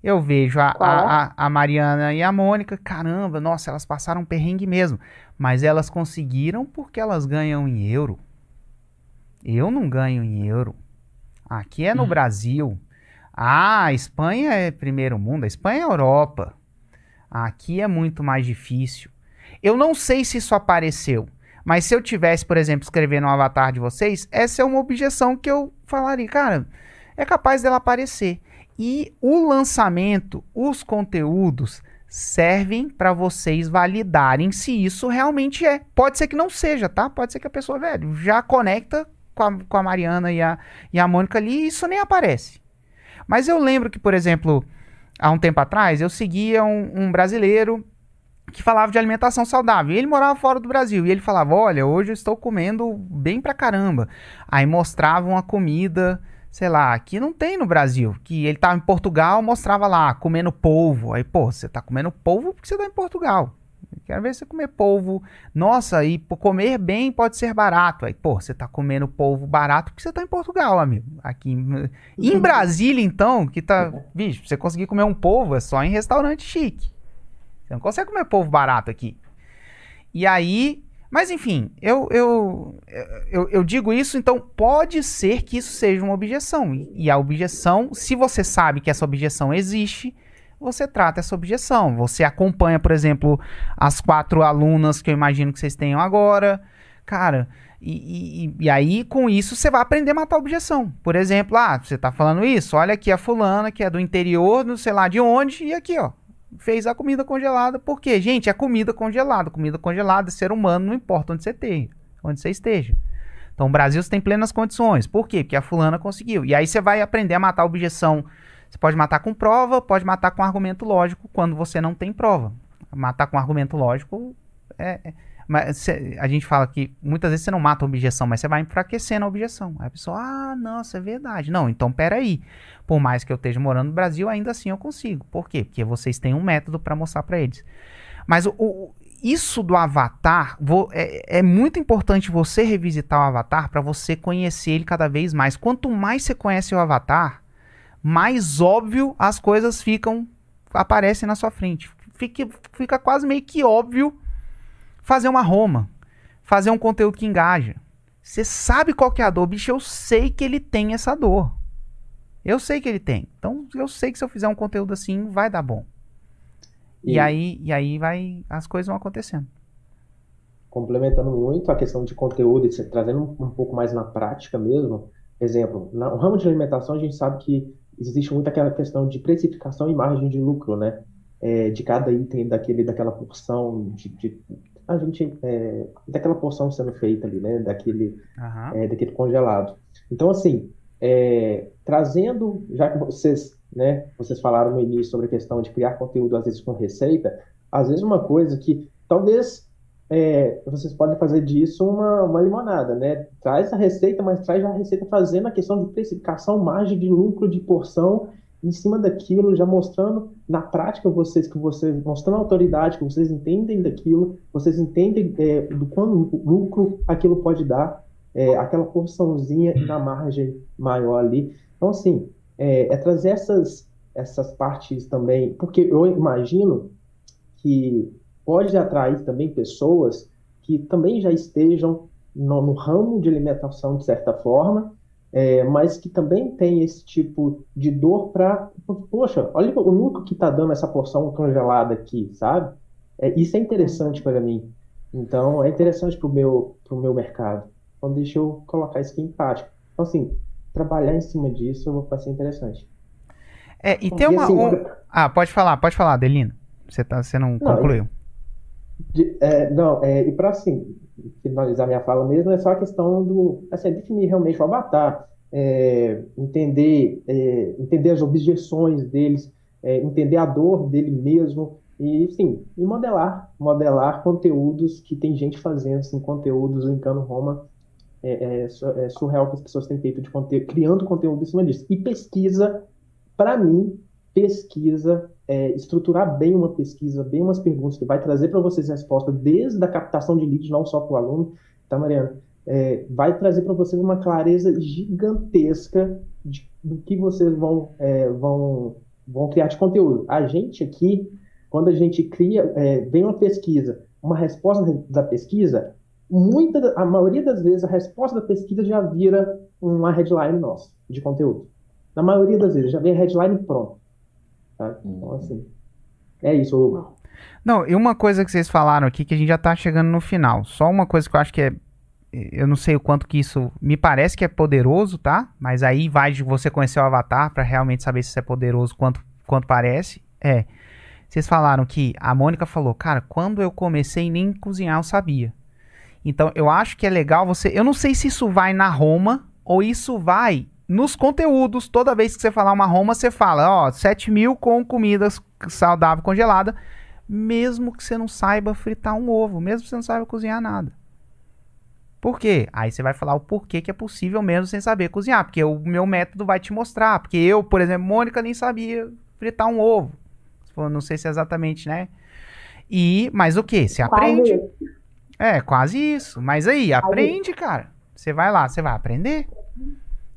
Eu vejo a, a, a, a, Mariana e a Mônica, caramba, nossa, elas passaram um perrengue mesmo. Mas elas conseguiram porque elas ganham em euro. Eu não ganho em euro. Aqui é no hum. Brasil. Ah, a Espanha é primeiro mundo, a Espanha é Europa. Aqui é muito mais difícil. Eu não sei se isso apareceu, mas se eu tivesse, por exemplo, escrevendo um avatar de vocês, essa é uma objeção que eu falaria, cara, é capaz dela aparecer. E o lançamento, os conteúdos servem para vocês validarem se isso realmente é. Pode ser que não seja, tá? Pode ser que a pessoa, velho, já conecta com a, com a Mariana e a, e a Mônica ali, e isso nem aparece. Mas eu lembro que, por exemplo, há um tempo atrás, eu seguia um, um brasileiro que falava de alimentação saudável. E ele morava fora do Brasil. E ele falava: Olha, hoje eu estou comendo bem pra caramba. Aí mostravam a comida, sei lá, que não tem no Brasil. Que ele estava em Portugal, mostrava lá, comendo polvo. Aí, pô, você está comendo polvo porque você está em Portugal. Quero ver você comer polvo. Nossa, e comer bem pode ser barato. Aí, pô, você tá comendo polvo barato porque você tá em Portugal, amigo. Aqui em, em Brasília, então, que tá. Bicho, você conseguir comer um polvo é só em restaurante chique. Você não consegue comer polvo barato aqui. E aí. Mas enfim, eu, eu, eu, eu digo isso, então pode ser que isso seja uma objeção. E a objeção, se você sabe que essa objeção existe, você trata essa objeção. Você acompanha, por exemplo, as quatro alunas que eu imagino que vocês tenham agora. Cara, e, e, e, aí, com isso, você vai aprender a matar a objeção. Por exemplo, ah, você tá falando isso, olha aqui a fulana que é do interior, não sei lá de onde, e aqui, ó, fez a comida congelada. Por quê? Gente, é comida congelada. Comida congelada, ser humano, não importa onde você esteja. Onde você esteja. Então, o Brasil você tem plenas condições. Por quê? Porque a fulana conseguiu. E aí você vai aprender a matar a objeção você pode matar com prova, pode matar com argumento lógico quando você não tem prova. Matar com argumento lógico é. Mas a gente fala que muitas vezes você não mata a objeção, mas você vai enfraquecendo a objeção. Aí a pessoa, ah, nossa, é verdade. Não, então peraí. Por mais que eu esteja morando no Brasil, ainda assim eu consigo. Por quê? Porque vocês têm um método para mostrar para eles. Mas o, o, isso do avatar é, é, muito importante você revisitar o avatar para você conhecer ele cada vez mais. Quanto mais você conhece o avatar, mais óbvio as coisas ficam aparecem na sua frente. Fica, fica quase meio que óbvio fazer uma Roma, fazer um conteúdo que engaja. Você sabe qual que é a dor, bicho, eu sei que ele tem essa dor. Eu sei que ele tem. Então, eu sei que se eu fizer um conteúdo assim, vai dar bom. E, e aí, e aí vai as coisas vão acontecendo. Complementando muito a questão de conteúdo e trazendo um, um pouco mais na prática mesmo. Exemplo, no ramo de alimentação a gente sabe que existe muito aquela questão de precificação e margem de lucro, né? É, de cada item daquele, daquela porção, de, de a gente é, daquela porção sendo feita ali, né? Daquele, uhum. é, daquele congelado. Então, assim, é, trazendo, já que vocês, né? Vocês falaram no início sobre a questão de criar conteúdo às vezes com receita, às vezes uma coisa que talvez é, vocês podem fazer disso uma, uma limonada, né? Traz a receita, mas traz a receita fazendo a questão de precificação, margem de lucro, de porção, em cima daquilo, já mostrando na prática vocês que vocês mostrando a autoridade, que vocês entendem daquilo, vocês entendem é, do quanto lucro aquilo pode dar, é, aquela porçãozinha da margem maior ali. Então, assim, é, é trazer essas, essas partes também, porque eu imagino que pode atrair também pessoas que também já estejam no, no ramo de alimentação de certa forma, é, mas que também tem esse tipo de dor para, poxa, olha o lucro que está dando essa porção congelada aqui, sabe? É, isso é interessante para mim. Então, é interessante para o meu, pro meu mercado. Então, deixa eu colocar isso aqui em prática. Então, assim, trabalhar em cima disso vai ser interessante. É, e tem uma. Assim, um... Ah, pode falar, pode falar, Adelino. Você, tá, você não, não concluiu. De, é, não, é, e para assim, finalizar minha fala mesmo, é só a questão do, assim, definir realmente o avatar, é, entender, é, entender as objeções deles, é, entender a dor dele mesmo, e sim, e modelar, modelar conteúdos que tem gente fazendo, assim, conteúdos linkando Roma, é, é, é surreal que as pessoas têm feito de conteúdo, criando conteúdo em cima disso. E pesquisa, para mim, pesquisa é, estruturar bem uma pesquisa, bem umas perguntas que vai trazer para vocês resposta desde a captação de leads, não só para o aluno, tá, Mariana? É, vai trazer para vocês uma clareza gigantesca de, do que vocês vão, é, vão, vão criar de conteúdo. A gente aqui, quando a gente cria, é, vem uma pesquisa, uma resposta da pesquisa, muita, a maioria das vezes a resposta da pesquisa já vira uma headline nossa de conteúdo. Na maioria das vezes já vem a headline pronta. Então, assim, é isso. Não, e uma coisa que vocês falaram aqui, que a gente já tá chegando no final. Só uma coisa que eu acho que é. Eu não sei o quanto que isso. Me parece que é poderoso, tá? Mas aí vai de você conhecer o avatar para realmente saber se isso é poderoso quanto, quanto parece. É. Vocês falaram que a Mônica falou, cara, quando eu comecei nem cozinhar eu sabia. Então eu acho que é legal você. Eu não sei se isso vai na Roma ou isso vai nos conteúdos, toda vez que você falar uma Roma, você fala, ó, 7 mil com comidas saudável congelada, mesmo que você não saiba fritar um ovo, mesmo que você não saiba cozinhar nada. Por quê? Aí você vai falar o porquê que é possível mesmo sem saber cozinhar, porque o meu método vai te mostrar, porque eu, por exemplo, Mônica nem sabia fritar um ovo. Não sei se é exatamente, né? E, mas o que? Você aprende. É, quase isso. Mas aí, aprende, cara. Você vai lá, você vai aprender.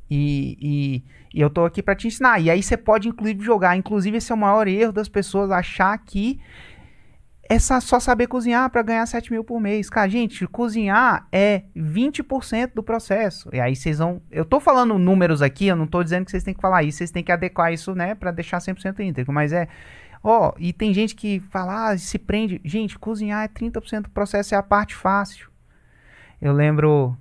E, e, e eu tô aqui para te ensinar. E aí você pode, inclusive, jogar. Inclusive, esse é o maior erro das pessoas achar que é só saber cozinhar para ganhar 7 mil por mês. Cara, gente, cozinhar é 20% do processo. E aí vocês vão. Eu tô falando números aqui, eu não tô dizendo que vocês têm que falar isso, vocês têm que adequar isso, né, para deixar 100% íntegro. Mas é. Ó, e tem gente que fala, ah, se prende. Gente, cozinhar é 30% do processo, é a parte fácil. Eu lembro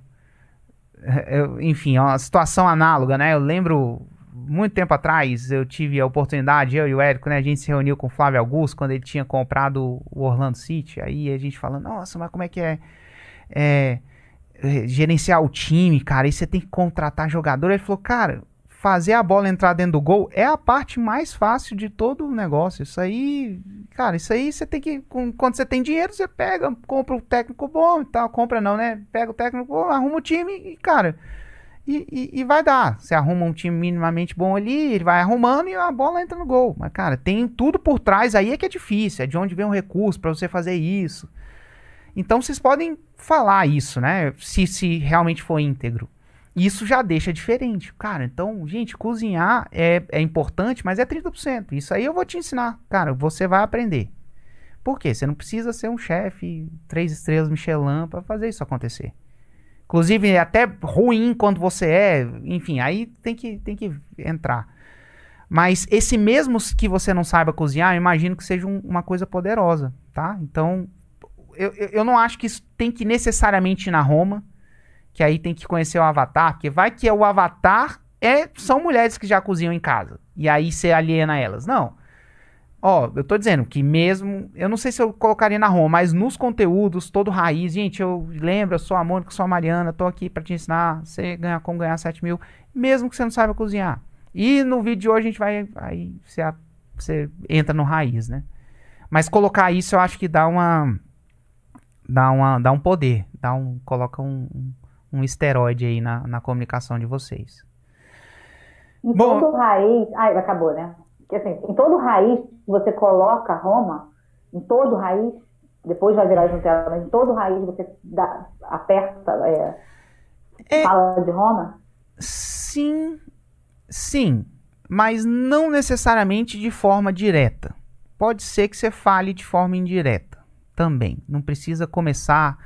enfim, é uma situação análoga, né? Eu lembro muito tempo atrás, eu tive a oportunidade, eu e o Érico, né? A gente se reuniu com o Flávio Augusto quando ele tinha comprado o Orlando City. Aí a gente falando, nossa, mas como é que é, é gerenciar o time, cara? E você tem que contratar jogador. Ele falou, cara, fazer a bola entrar dentro do gol é a parte mais fácil de todo o negócio. Isso aí, cara, isso aí você tem que. Quando você tem dinheiro, você pega, compra o técnico bom e tal. Compra não, né? Pega o técnico bom, arruma o time e, cara. E, e, e, vai dar. Você arruma um time minimamente bom ali, ele vai arrumando e a bola entra no gol. Mas, cara, tem tudo por trás aí é que é difícil. É de onde vem o recurso para você fazer isso. Então vocês podem falar isso, né? Se, se realmente for íntegro. Isso já deixa diferente. Cara, então, gente, cozinhar é, é importante, mas é 30%. Isso aí eu vou te ensinar. Cara, você vai aprender. Por quê? Você não precisa ser um chefe três estrelas Michelin para fazer isso acontecer. Inclusive, é até ruim quando você é. Enfim, aí tem que, tem que entrar. Mas esse mesmo que você não saiba cozinhar, eu imagino que seja um, uma coisa poderosa, tá? Então, eu, eu não acho que isso tem que necessariamente ir na Roma que aí tem que conhecer o avatar, porque vai que o avatar é são mulheres que já cozinham em casa. E aí você aliena elas. Não. Ó, eu tô dizendo que mesmo, eu não sei se eu colocaria na Roma, mas nos conteúdos, todo raiz, gente, eu lembro, eu sou a Mônica, sou a Mariana, tô aqui para te ensinar, você ganhar como ganhar 7 mil, mesmo que você não saiba cozinhar. E no vídeo de hoje a gente vai, aí você, você entra no raiz, né? Mas colocar isso eu acho que dá uma, dá, uma, dá um poder, dá um, coloca um, um esteroide aí na, na comunicação de vocês. Em Bom, todo raiz. Ai, acabou, né? Assim, em todo raiz, você coloca Roma, em todo raiz, depois vai virar Nutella, mas em todo raiz você dá, aperta, é, é, fala de Roma? Sim, sim, mas não necessariamente de forma direta. Pode ser que você fale de forma indireta também. Não precisa começar.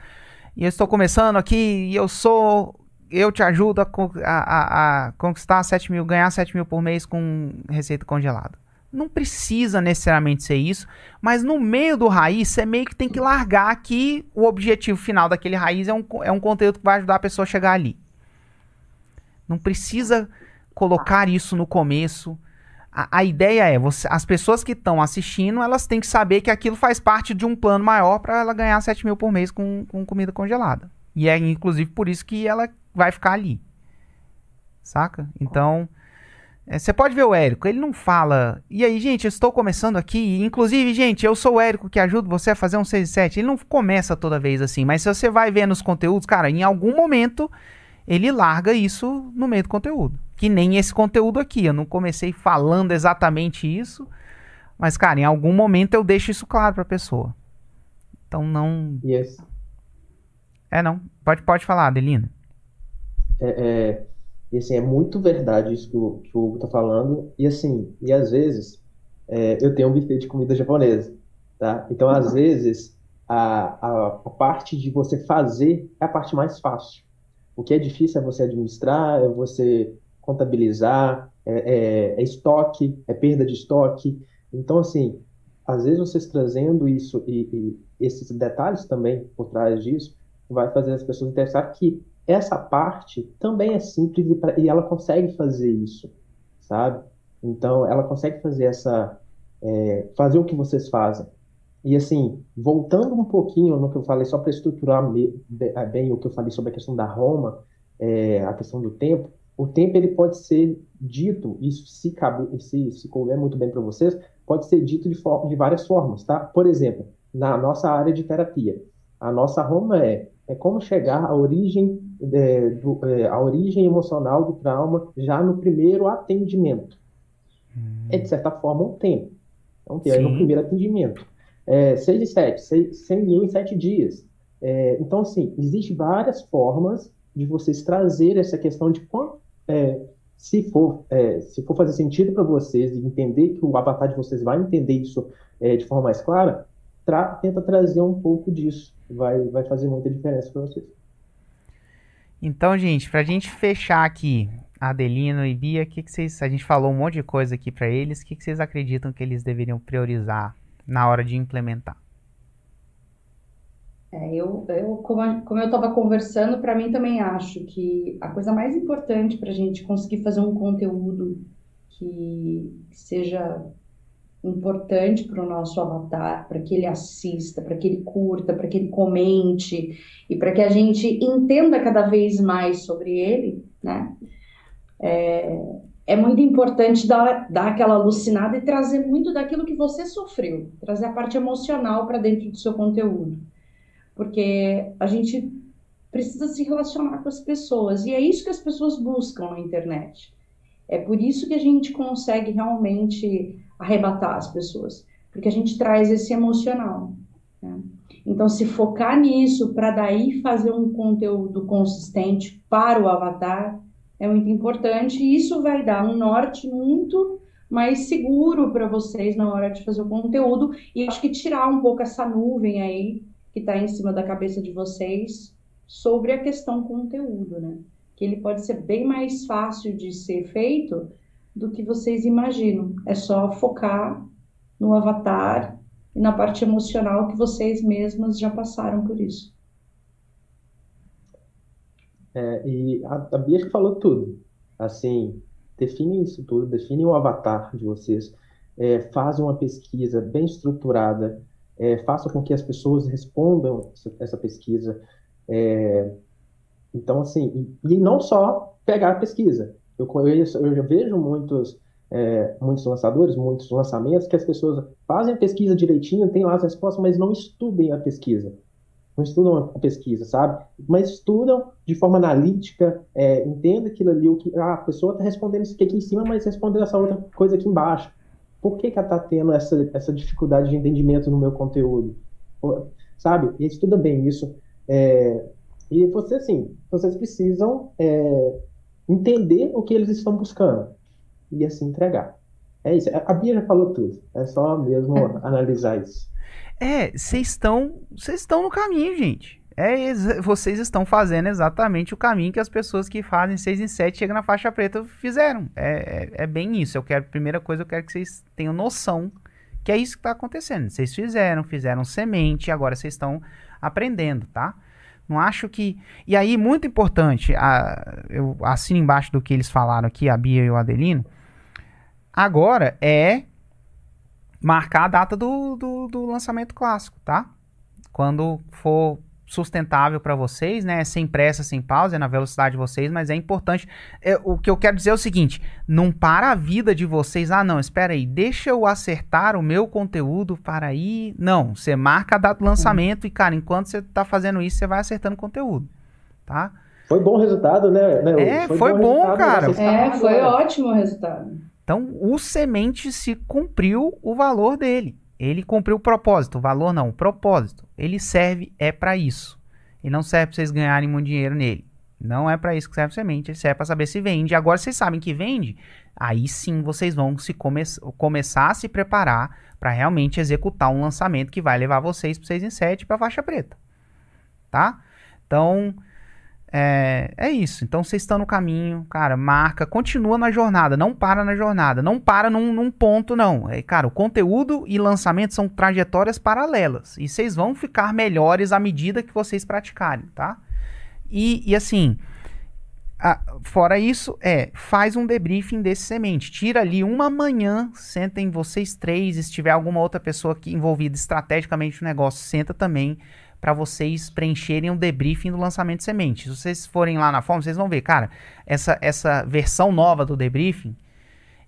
E eu estou começando aqui e eu sou eu te ajudo a, a, a, conquistar 7 mil, ganhar 7 mil por mês com receita congelada. Não precisa necessariamente ser isso, mas no meio do raiz, você meio que tem que largar que o objetivo final daquele raiz é um, é um conteúdo que vai ajudar a pessoa a chegar ali. Não precisa colocar isso no começo. A, a ideia é, você, as pessoas que estão assistindo, elas têm que saber que aquilo faz parte de um plano maior para ela ganhar 7 mil por mês com, com comida congelada. E é inclusive por isso que ela vai ficar ali. Saca? Então, é, você pode ver o Érico, ele não fala. E aí, gente, eu estou começando aqui. Inclusive, gente, eu sou o Érico que ajuda você a fazer um 6 e 7. Ele não começa toda vez assim, mas se você vai ver nos conteúdos, cara, em algum momento ele larga isso no meio do conteúdo. Que nem esse conteúdo aqui. Eu não comecei falando exatamente isso, mas, cara, em algum momento eu deixo isso claro pra pessoa. Então não. Yes. É, não. Pode, pode falar, Adelina. É, é, e assim, é muito verdade isso que o, que o Hugo tá falando. E assim, e às vezes é, eu tenho um buffet de comida japonesa, tá? Então, às vezes, a, a, a, parte de você fazer é a parte mais fácil. O que é difícil é você administrar, é você contabilizar, é, é, é estoque, é perda de estoque. Então, assim, às vezes vocês trazendo isso e, e esses detalhes também por trás disso, vai fazer as pessoas interessar que essa parte também é simples e, pra, e ela consegue fazer isso, sabe? Então, ela consegue fazer essa. É, fazer o que vocês fazem. E assim, voltando um pouquinho no que eu falei, só para estruturar bem o que eu falei sobre a questão da Roma, é, a questão do tempo, o tempo ele pode ser dito, isso se, cabe, se, se couber muito bem para vocês, pode ser dito de, de várias formas, tá? Por exemplo, na nossa área de terapia, a nossa Roma é é como chegar à origem, é, do, é, à origem emocional do trauma já no primeiro atendimento. Hum. É, de certa forma, um tempo. Então, é no primeiro atendimento. É, 6 de 7, 100 mil em 7 dias. É, então, assim, existem várias formas de vocês trazer essa questão de quanto, é, se, for, é, se for fazer sentido para vocês e entender que o avatar de vocês vai entender isso é, de forma mais clara, tra tenta trazer um pouco disso vai, vai fazer muita diferença para vocês. Então, gente, para a gente fechar aqui, Adelino e Bia, que, que vocês, a gente falou um monte de coisa aqui para eles, o que, que vocês acreditam que eles deveriam priorizar na hora de implementar? É, eu, eu, como, como eu estava conversando, para mim também acho que a coisa mais importante para a gente conseguir fazer um conteúdo que, seja importante para o nosso avatar, para que ele assista, para que ele curta, para que ele comente e para que a gente entenda cada vez mais sobre ele, né? É, é muito importante dar, dar aquela alucinada e trazer muito daquilo que você sofreu, trazer a parte emocional para dentro do seu conteúdo, porque a gente precisa se relacionar com as pessoas e é isso que as pessoas buscam na internet. É por isso que a gente consegue realmente arrebatar as pessoas, porque a gente traz esse emocional. Né? Então, se focar nisso para daí fazer um conteúdo consistente para o avatar é muito importante e isso vai dar um norte muito mais seguro para vocês na hora de fazer o conteúdo e acho que tirar um pouco essa nuvem aí que está em cima da cabeça de vocês sobre a questão conteúdo, né? Que ele pode ser bem mais fácil de ser feito do que vocês imaginam. É só focar no avatar e na parte emocional que vocês mesmas já passaram por isso. É, e a, a Bia falou tudo. Assim, define isso tudo, define o avatar de vocês, é, fazem uma pesquisa bem estruturada, é, faça com que as pessoas respondam essa pesquisa. É, então, assim, e, e não só pegar a pesquisa, eu conheço, eu já vejo muitos, é, muitos lançadores, muitos lançamentos que as pessoas fazem a pesquisa direitinho, tem lá as respostas, mas não estudem a pesquisa. não estudam a pesquisa, sabe? Mas estudam de forma analítica, é, entenda aquilo ali, o que ah, a pessoa está respondendo isso aqui, em cima, mas respondendo essa outra coisa aqui embaixo. Por que, que ela está tendo essa, essa dificuldade de entendimento no meu conteúdo? Sabe? E estuda bem isso. É, e você, assim, vocês precisam é, entender o que eles estão buscando e assim entregar. É isso. A Bia já falou tudo. É só mesmo é. analisar isso. É, vocês estão, vocês estão no caminho, gente. É, vocês estão fazendo exatamente o caminho que as pessoas que fazem 6 em 7 chegam na faixa preta fizeram. É, é, é, bem isso. Eu quero, primeira coisa, eu quero que vocês tenham noção que é isso que está acontecendo. Vocês fizeram, fizeram semente, agora vocês estão aprendendo, tá? Não acho que. E aí, muito importante, a, eu assino embaixo do que eles falaram aqui, a Bia e o Adelino. Agora é marcar a data do, do, do lançamento clássico, tá? Quando for sustentável para vocês, né? Sem pressa, sem pausa, é na velocidade de vocês, mas é importante. É, o que eu quero dizer é o seguinte: não para a vida de vocês. Ah, não, espera aí, deixa eu acertar o meu conteúdo para aí. Não, você marca a data do lançamento e, cara, enquanto você está fazendo isso, você vai acertando conteúdo, tá? Foi bom resultado, né? né é, foi, foi bom, bom cara. É, foi ótimo o resultado. Então, o semente se cumpriu o valor dele. Ele cumpriu o propósito. O valor não, o propósito. Ele serve é para isso. E não serve para vocês ganharem muito dinheiro nele. Não é para isso que serve semente. Ele serve para saber se vende. Agora vocês sabem que vende. Aí sim vocês vão se come começar a se preparar para realmente executar um lançamento que vai levar vocês para 6 em 7 para faixa preta. Tá? Então, é, é isso. Então vocês estão no caminho, cara. Marca, continua na jornada, não para na jornada, não para num, num, ponto, não. É, cara, o conteúdo e lançamento são trajetórias paralelas. E vocês vão ficar melhores à medida que vocês praticarem, tá? E, e assim, a, fora isso, é, faz um debriefing desse semente. Tira ali uma manhã, sentem vocês três, se tiver alguma outra pessoa aqui envolvida estrategicamente no negócio, senta também para vocês preencherem o um debriefing do lançamento de semente. Se vocês forem lá na forma, vocês vão ver, cara, essa, essa versão nova do debriefing,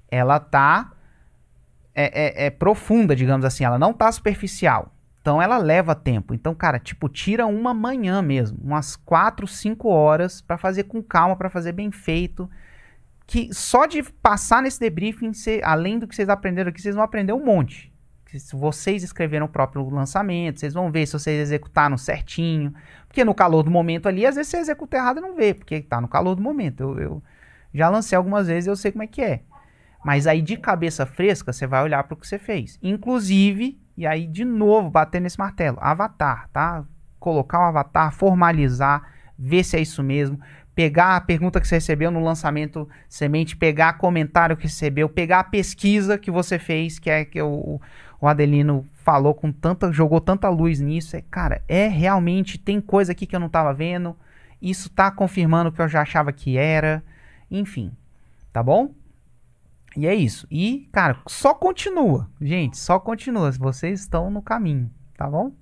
ela tá é, é, é profunda, digamos assim, ela não tá superficial. Então ela leva tempo. Então, cara, tipo, tira uma manhã mesmo, umas 4, 5 horas para fazer com calma, para fazer bem feito. Que só de passar nesse debriefing, cê, além do que vocês aprenderam aqui, vocês vão aprender um monte vocês escreveram o próprio lançamento, vocês vão ver se vocês executaram certinho. Porque no calor do momento ali, às vezes você executa errado e não vê, porque está no calor do momento. Eu, eu, já lancei algumas vezes eu sei como é que é. Mas aí de cabeça fresca, você vai olhar para o que você fez. Inclusive, e aí de novo bater nesse martelo, avatar, tá? Colocar o um avatar, formalizar, ver se é isso mesmo pegar a pergunta que você recebeu no lançamento semente, pegar comentário que recebeu, pegar a pesquisa que você fez, que é que o, o Adelino falou com tanta, jogou tanta luz nisso. É, cara, é realmente tem coisa aqui que eu não estava vendo. Isso está confirmando o que eu já achava que era. Enfim, tá bom? E é isso. E, cara, só continua. Gente, só continua. Vocês estão no caminho, tá bom?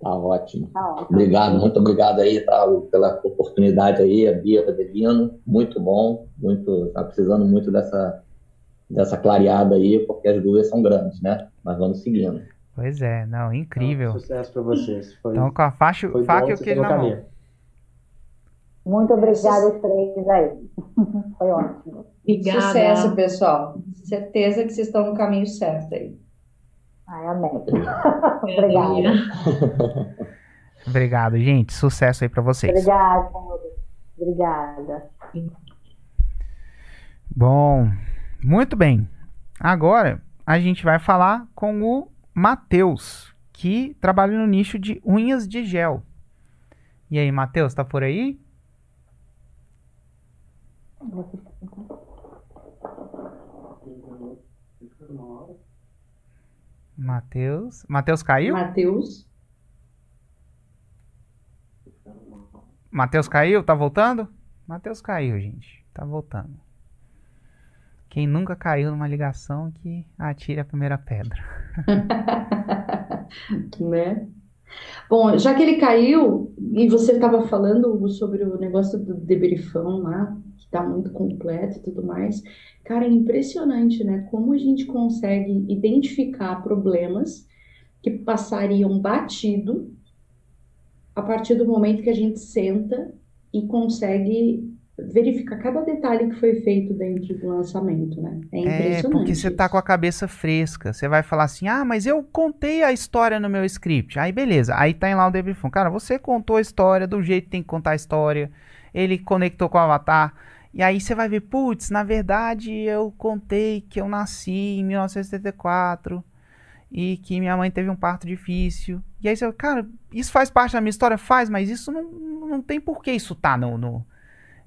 Tá ótimo. Tá ótimo. Obrigado, muito obrigado aí tá, pela oportunidade aí, a Bia Adelino. Muito bom, muito, tá precisando muito dessa, dessa clareada aí, porque as dúvidas são grandes, né? Mas vamos seguindo. Pois é, não, incrível. Então, sucesso para vocês. Foi, então, com a faixa, faca e o queijo na mão. Muito obrigada aos três aí. Foi ótimo. Obrigada. Sucesso, pessoal. Certeza que vocês estão no caminho certo aí. Ai, amém. Obrigada. Obrigado, gente. Sucesso aí para vocês. Obrigada. Obrigada. Bom, muito bem. Agora a gente vai falar com o Matheus, que trabalha no nicho de unhas de gel. E aí, Matheus, tá por aí? Matheus. Matheus caiu? Matheus. Matheus caiu? Tá voltando? Matheus caiu, gente. Tá voltando. Quem nunca caiu numa ligação que atire a primeira pedra. né? Bom, já que ele caiu, e você estava falando sobre o negócio do debriefão lá, que está muito completo e tudo mais, Cara, é impressionante, né? Como a gente consegue identificar problemas que passariam batido a partir do momento que a gente senta e consegue verificar cada detalhe que foi feito dentro do lançamento, né? É, impressionante. É, porque você tá com a cabeça fresca. Você vai falar assim: "Ah, mas eu contei a história no meu script". Aí beleza. Aí tá em lá o debriefing. Cara, você contou a história do jeito que tem que contar a história. Ele conectou com o avatar. E aí você vai ver, putz, na verdade eu contei que eu nasci em 1974 e que minha mãe teve um parto difícil. E aí você, cara, isso faz parte da minha história? Faz, mas isso não, não tem por que isso tá no, no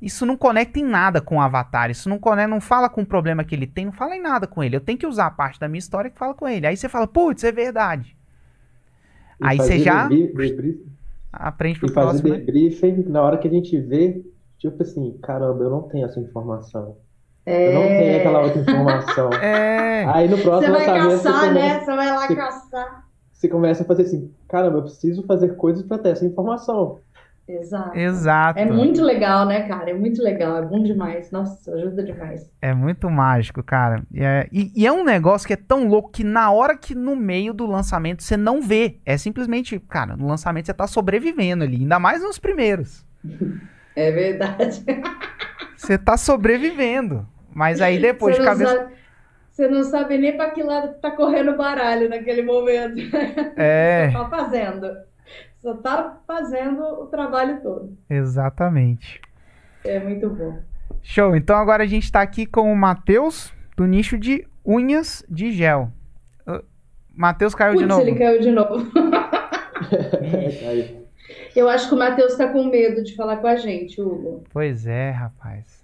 isso não conecta em nada com o Avatar. Isso não conecta, não fala com o problema que ele tem, não fala em nada com ele. Eu tenho que usar a parte da minha história que fala com ele. Aí você fala, putz, é verdade. E Aí você já debrief, aprende pro e próximo. fazer né? debriefing né? na hora que a gente vê, tipo assim, caramba, eu não tenho essa informação. É... Eu não tenho aquela outra informação. É... Aí no próximo Você vai caçar, você né? Você vai lá você, caçar. Você começa a fazer assim, caramba, eu preciso fazer coisas para ter essa informação. Exato. Exato. É muito legal, né, cara? É muito legal, é bom demais. Nossa, ajuda demais. É muito mágico, cara. E é, e, e é um negócio que é tão louco que na hora que no meio do lançamento você não vê. É simplesmente, cara, no lançamento você tá sobrevivendo ali, ainda mais nos primeiros. É verdade. Você tá sobrevivendo. Mas aí depois de cabeça. Sabe, você não sabe nem para que lado tá correndo o baralho naquele momento. É. Você tá fazendo. Só tá fazendo o trabalho todo. Exatamente. É muito bom. Show. Então agora a gente está aqui com o Matheus, do nicho de unhas de gel. Uh, Matheus caiu Putz, de novo. ele caiu de novo. Eu acho que o Matheus está com medo de falar com a gente, Hugo. Pois é, rapaz.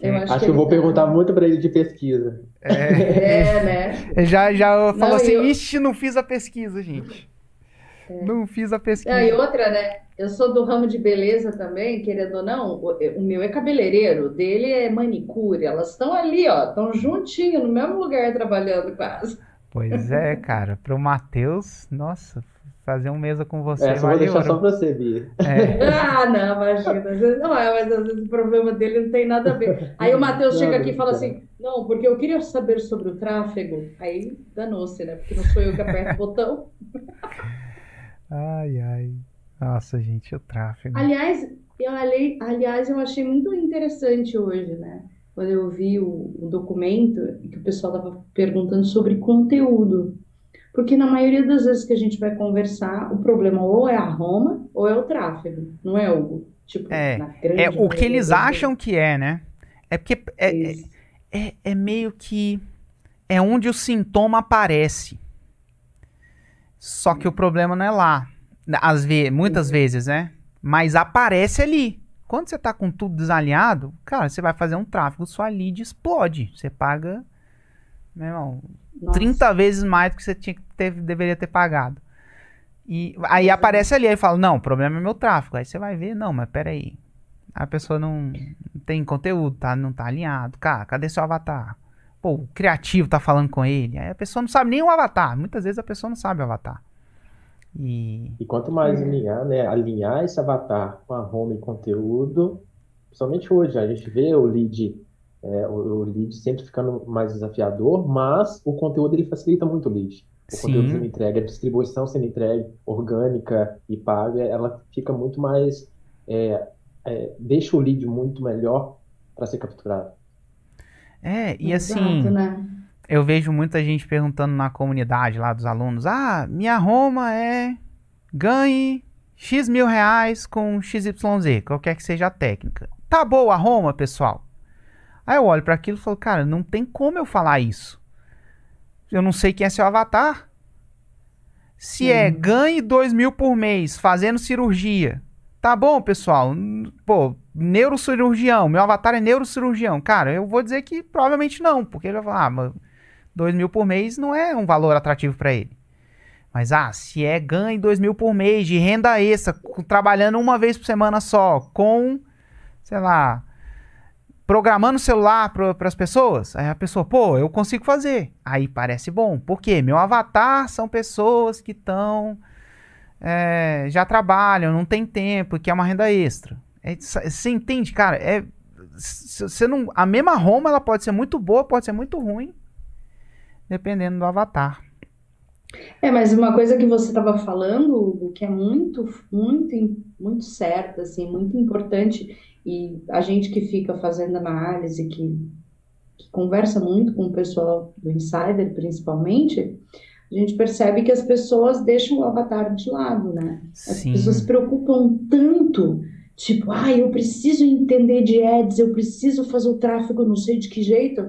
Eu acho, acho que, que eu vou tá... perguntar muito para ele de pesquisa. É, é né? Já, já falou não, assim, eu... ixi, não fiz a pesquisa, gente. É. Não fiz a pesquisa. Ah, e outra, né? Eu sou do ramo de beleza também, querendo ou não. O, o meu é cabeleireiro, o dele é manicure. Elas estão ali, ó, estão juntinho, no mesmo lugar trabalhando quase. Pois é, cara. Para o Matheus, nossa, fazer um mesa com você. Essa eu vou deixar só para você, Bia. É. ah, não, imagina. Não é, mas às vezes o problema dele não tem nada a ver. Aí o Matheus chega aqui e fala assim: não, porque eu queria saber sobre o tráfego. Aí danou-se, né? Porque não sou eu que aperto o botão. Ai, ai. Nossa, gente, o tráfego. Aliás, eu, aliás, eu achei muito interessante hoje, né? Quando eu vi o, o documento que o pessoal estava perguntando sobre conteúdo. Porque na maioria das vezes que a gente vai conversar, o problema ou é a Roma ou é o tráfego, não é, Hugo? Tipo, é, é o que eles acham que é, né? É porque é, é, é, é meio que é onde o sintoma aparece. Só que o problema não é lá. Às ve muitas uhum. vezes, né? Mas aparece ali. Quando você tá com tudo desalinhado, cara, você vai fazer um tráfego, sua lead explode. Você paga, meu irmão, Nossa. 30 vezes mais do que você tinha que ter, deveria ter pagado. E aí aparece ali, aí fala, não, o problema é meu tráfego. Aí você vai ver, não, mas peraí. A pessoa não tem conteúdo, tá, não tá alinhado. Cara, cadê seu avatar? Pô, o criativo tá falando com ele. Aí a pessoa não sabe nem o avatar. Muitas vezes a pessoa não sabe o avatar. E, e quanto mais alinhar, né, alinhar esse avatar com a home e conteúdo, principalmente hoje, a gente vê o lead, é, o, o, lead sempre ficando mais desafiador, mas o conteúdo ele facilita muito o lead. O Sim. conteúdo sendo entregue, a distribuição sendo entregue, orgânica e paga, ela fica muito mais. É, é, deixa o lead muito melhor para ser capturado. É, e Exato, assim, né? Eu vejo muita gente perguntando na comunidade lá dos alunos: ah, minha Roma é ganhe X mil reais com XYZ, qualquer que seja a técnica. Tá boa a Roma, pessoal? Aí eu olho para aquilo e falo, cara, não tem como eu falar isso. Eu não sei quem é seu avatar. Se é ganhe 2 mil por mês fazendo cirurgia. Tá bom, pessoal. Pô, neurocirurgião, meu avatar é neurocirurgião. Cara, eu vou dizer que provavelmente não, porque ele vai falar, ah, 2 mil por mês não é um valor atrativo para ele. Mas, ah, se é ganho 2 mil por mês de renda extra, trabalhando uma vez por semana só, com, sei lá, programando o celular para as pessoas, aí a pessoa, pô, eu consigo fazer. Aí parece bom. Por quê? Meu avatar são pessoas que estão. É, já trabalham, não tem tempo, que é uma renda extra. É, você entende, cara? É, você não, a mesma Roma ela pode ser muito boa, pode ser muito ruim, dependendo do avatar. É, mas uma coisa que você estava falando, que é muito, muito, muito certa, assim, muito importante, e a gente que fica fazendo análise, que, que conversa muito com o pessoal do Insider, principalmente, a gente percebe que as pessoas deixam o avatar de lado, né? As Sim. pessoas se preocupam tanto, tipo, ah, eu preciso entender de ads, eu preciso fazer o tráfego, não sei de que jeito,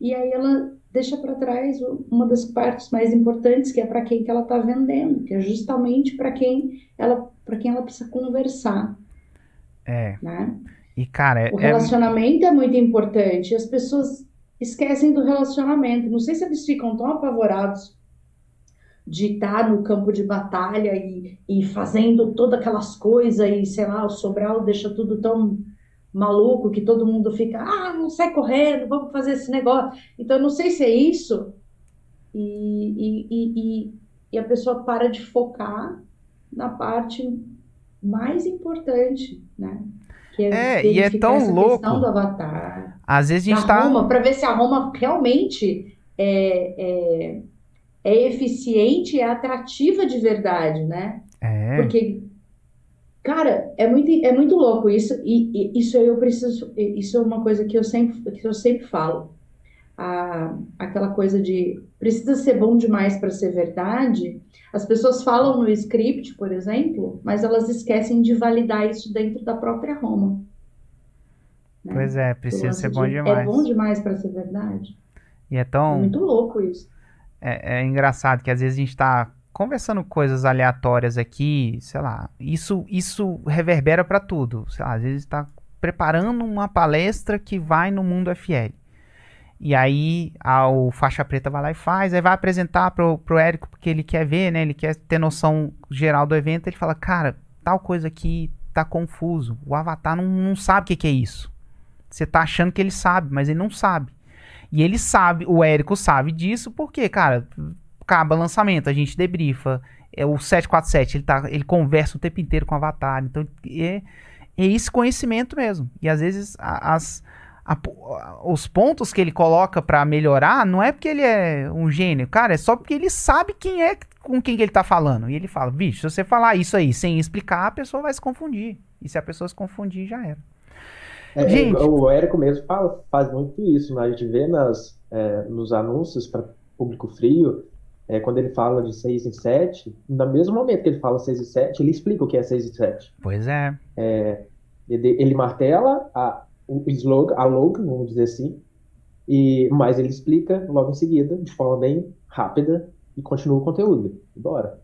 e aí ela deixa para trás uma das partes mais importantes, que é para quem que ela está vendendo, que é justamente para quem ela para quem ela precisa conversar. É. Né? E cara, o é relacionamento é... é muito importante. As pessoas esquecem do relacionamento. Não sei se eles ficam tão apavorados de estar no campo de batalha e, e fazendo todas aquelas coisas e sei lá, o Sobral deixa tudo tão maluco que todo mundo fica, ah, não sai correndo, vamos fazer esse negócio. Então, não sei se é isso. E, e, e, e a pessoa para de focar na parte mais importante, né? Que é, é e é tão louco. do avatar. Às vezes a gente está. Para ver se a Roma realmente é, é, é eficiente, é atrativa de verdade, né? É. Porque Cara, é muito, é muito louco isso, e, e, isso eu preciso, isso é uma coisa que eu sempre, que eu sempre falo. A, aquela coisa de precisa ser bom demais para ser verdade. As pessoas falam no script, por exemplo, mas elas esquecem de validar isso dentro da própria Roma. Né? Pois é, precisa ser bom de, demais. É bom demais para ser verdade. E é tão. É muito louco isso. É, é engraçado que às vezes a gente está conversando coisas aleatórias aqui, sei lá, isso isso reverbera para tudo. Lá, às vezes está preparando uma palestra que vai no Mundo FL. E aí o faixa preta vai lá e faz, aí vai apresentar pro, pro Érico porque ele quer ver, né? Ele quer ter noção geral do evento. Ele fala, cara, tal coisa aqui tá confuso. O Avatar não, não sabe o que, que é isso. Você tá achando que ele sabe, mas ele não sabe. E ele sabe, o Érico sabe disso porque, cara, acaba lançamento, a gente debrifa. É, o 747, ele, tá, ele conversa o tempo inteiro com o Avatar. Então, é, é esse conhecimento mesmo. E às vezes as, a, os pontos que ele coloca para melhorar não é porque ele é um gênio, cara, é só porque ele sabe quem é com quem que ele tá falando. E ele fala, bicho, se você falar isso aí sem explicar, a pessoa vai se confundir. E se a pessoa se confundir, já era. É, gente, o Érico mesmo fala, faz muito isso, né? A gente vê nas, é, nos anúncios para público frio, é, quando ele fala de 6 em 7, no mesmo momento que ele fala 6 e 7, ele explica o que é 6 e 7. Pois é. é ele, ele, martela a, o slogan, a logo, vamos dizer assim, e, mas ele explica logo em seguida, de forma bem rápida, e continua o conteúdo. Bora.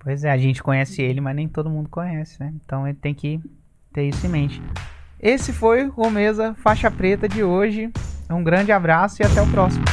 Pois é, a gente conhece ele, mas nem todo mundo conhece, né? Então ele tem que ter isso em mente. Esse foi o Mesa Faixa Preta de hoje. Um grande abraço e até o próximo.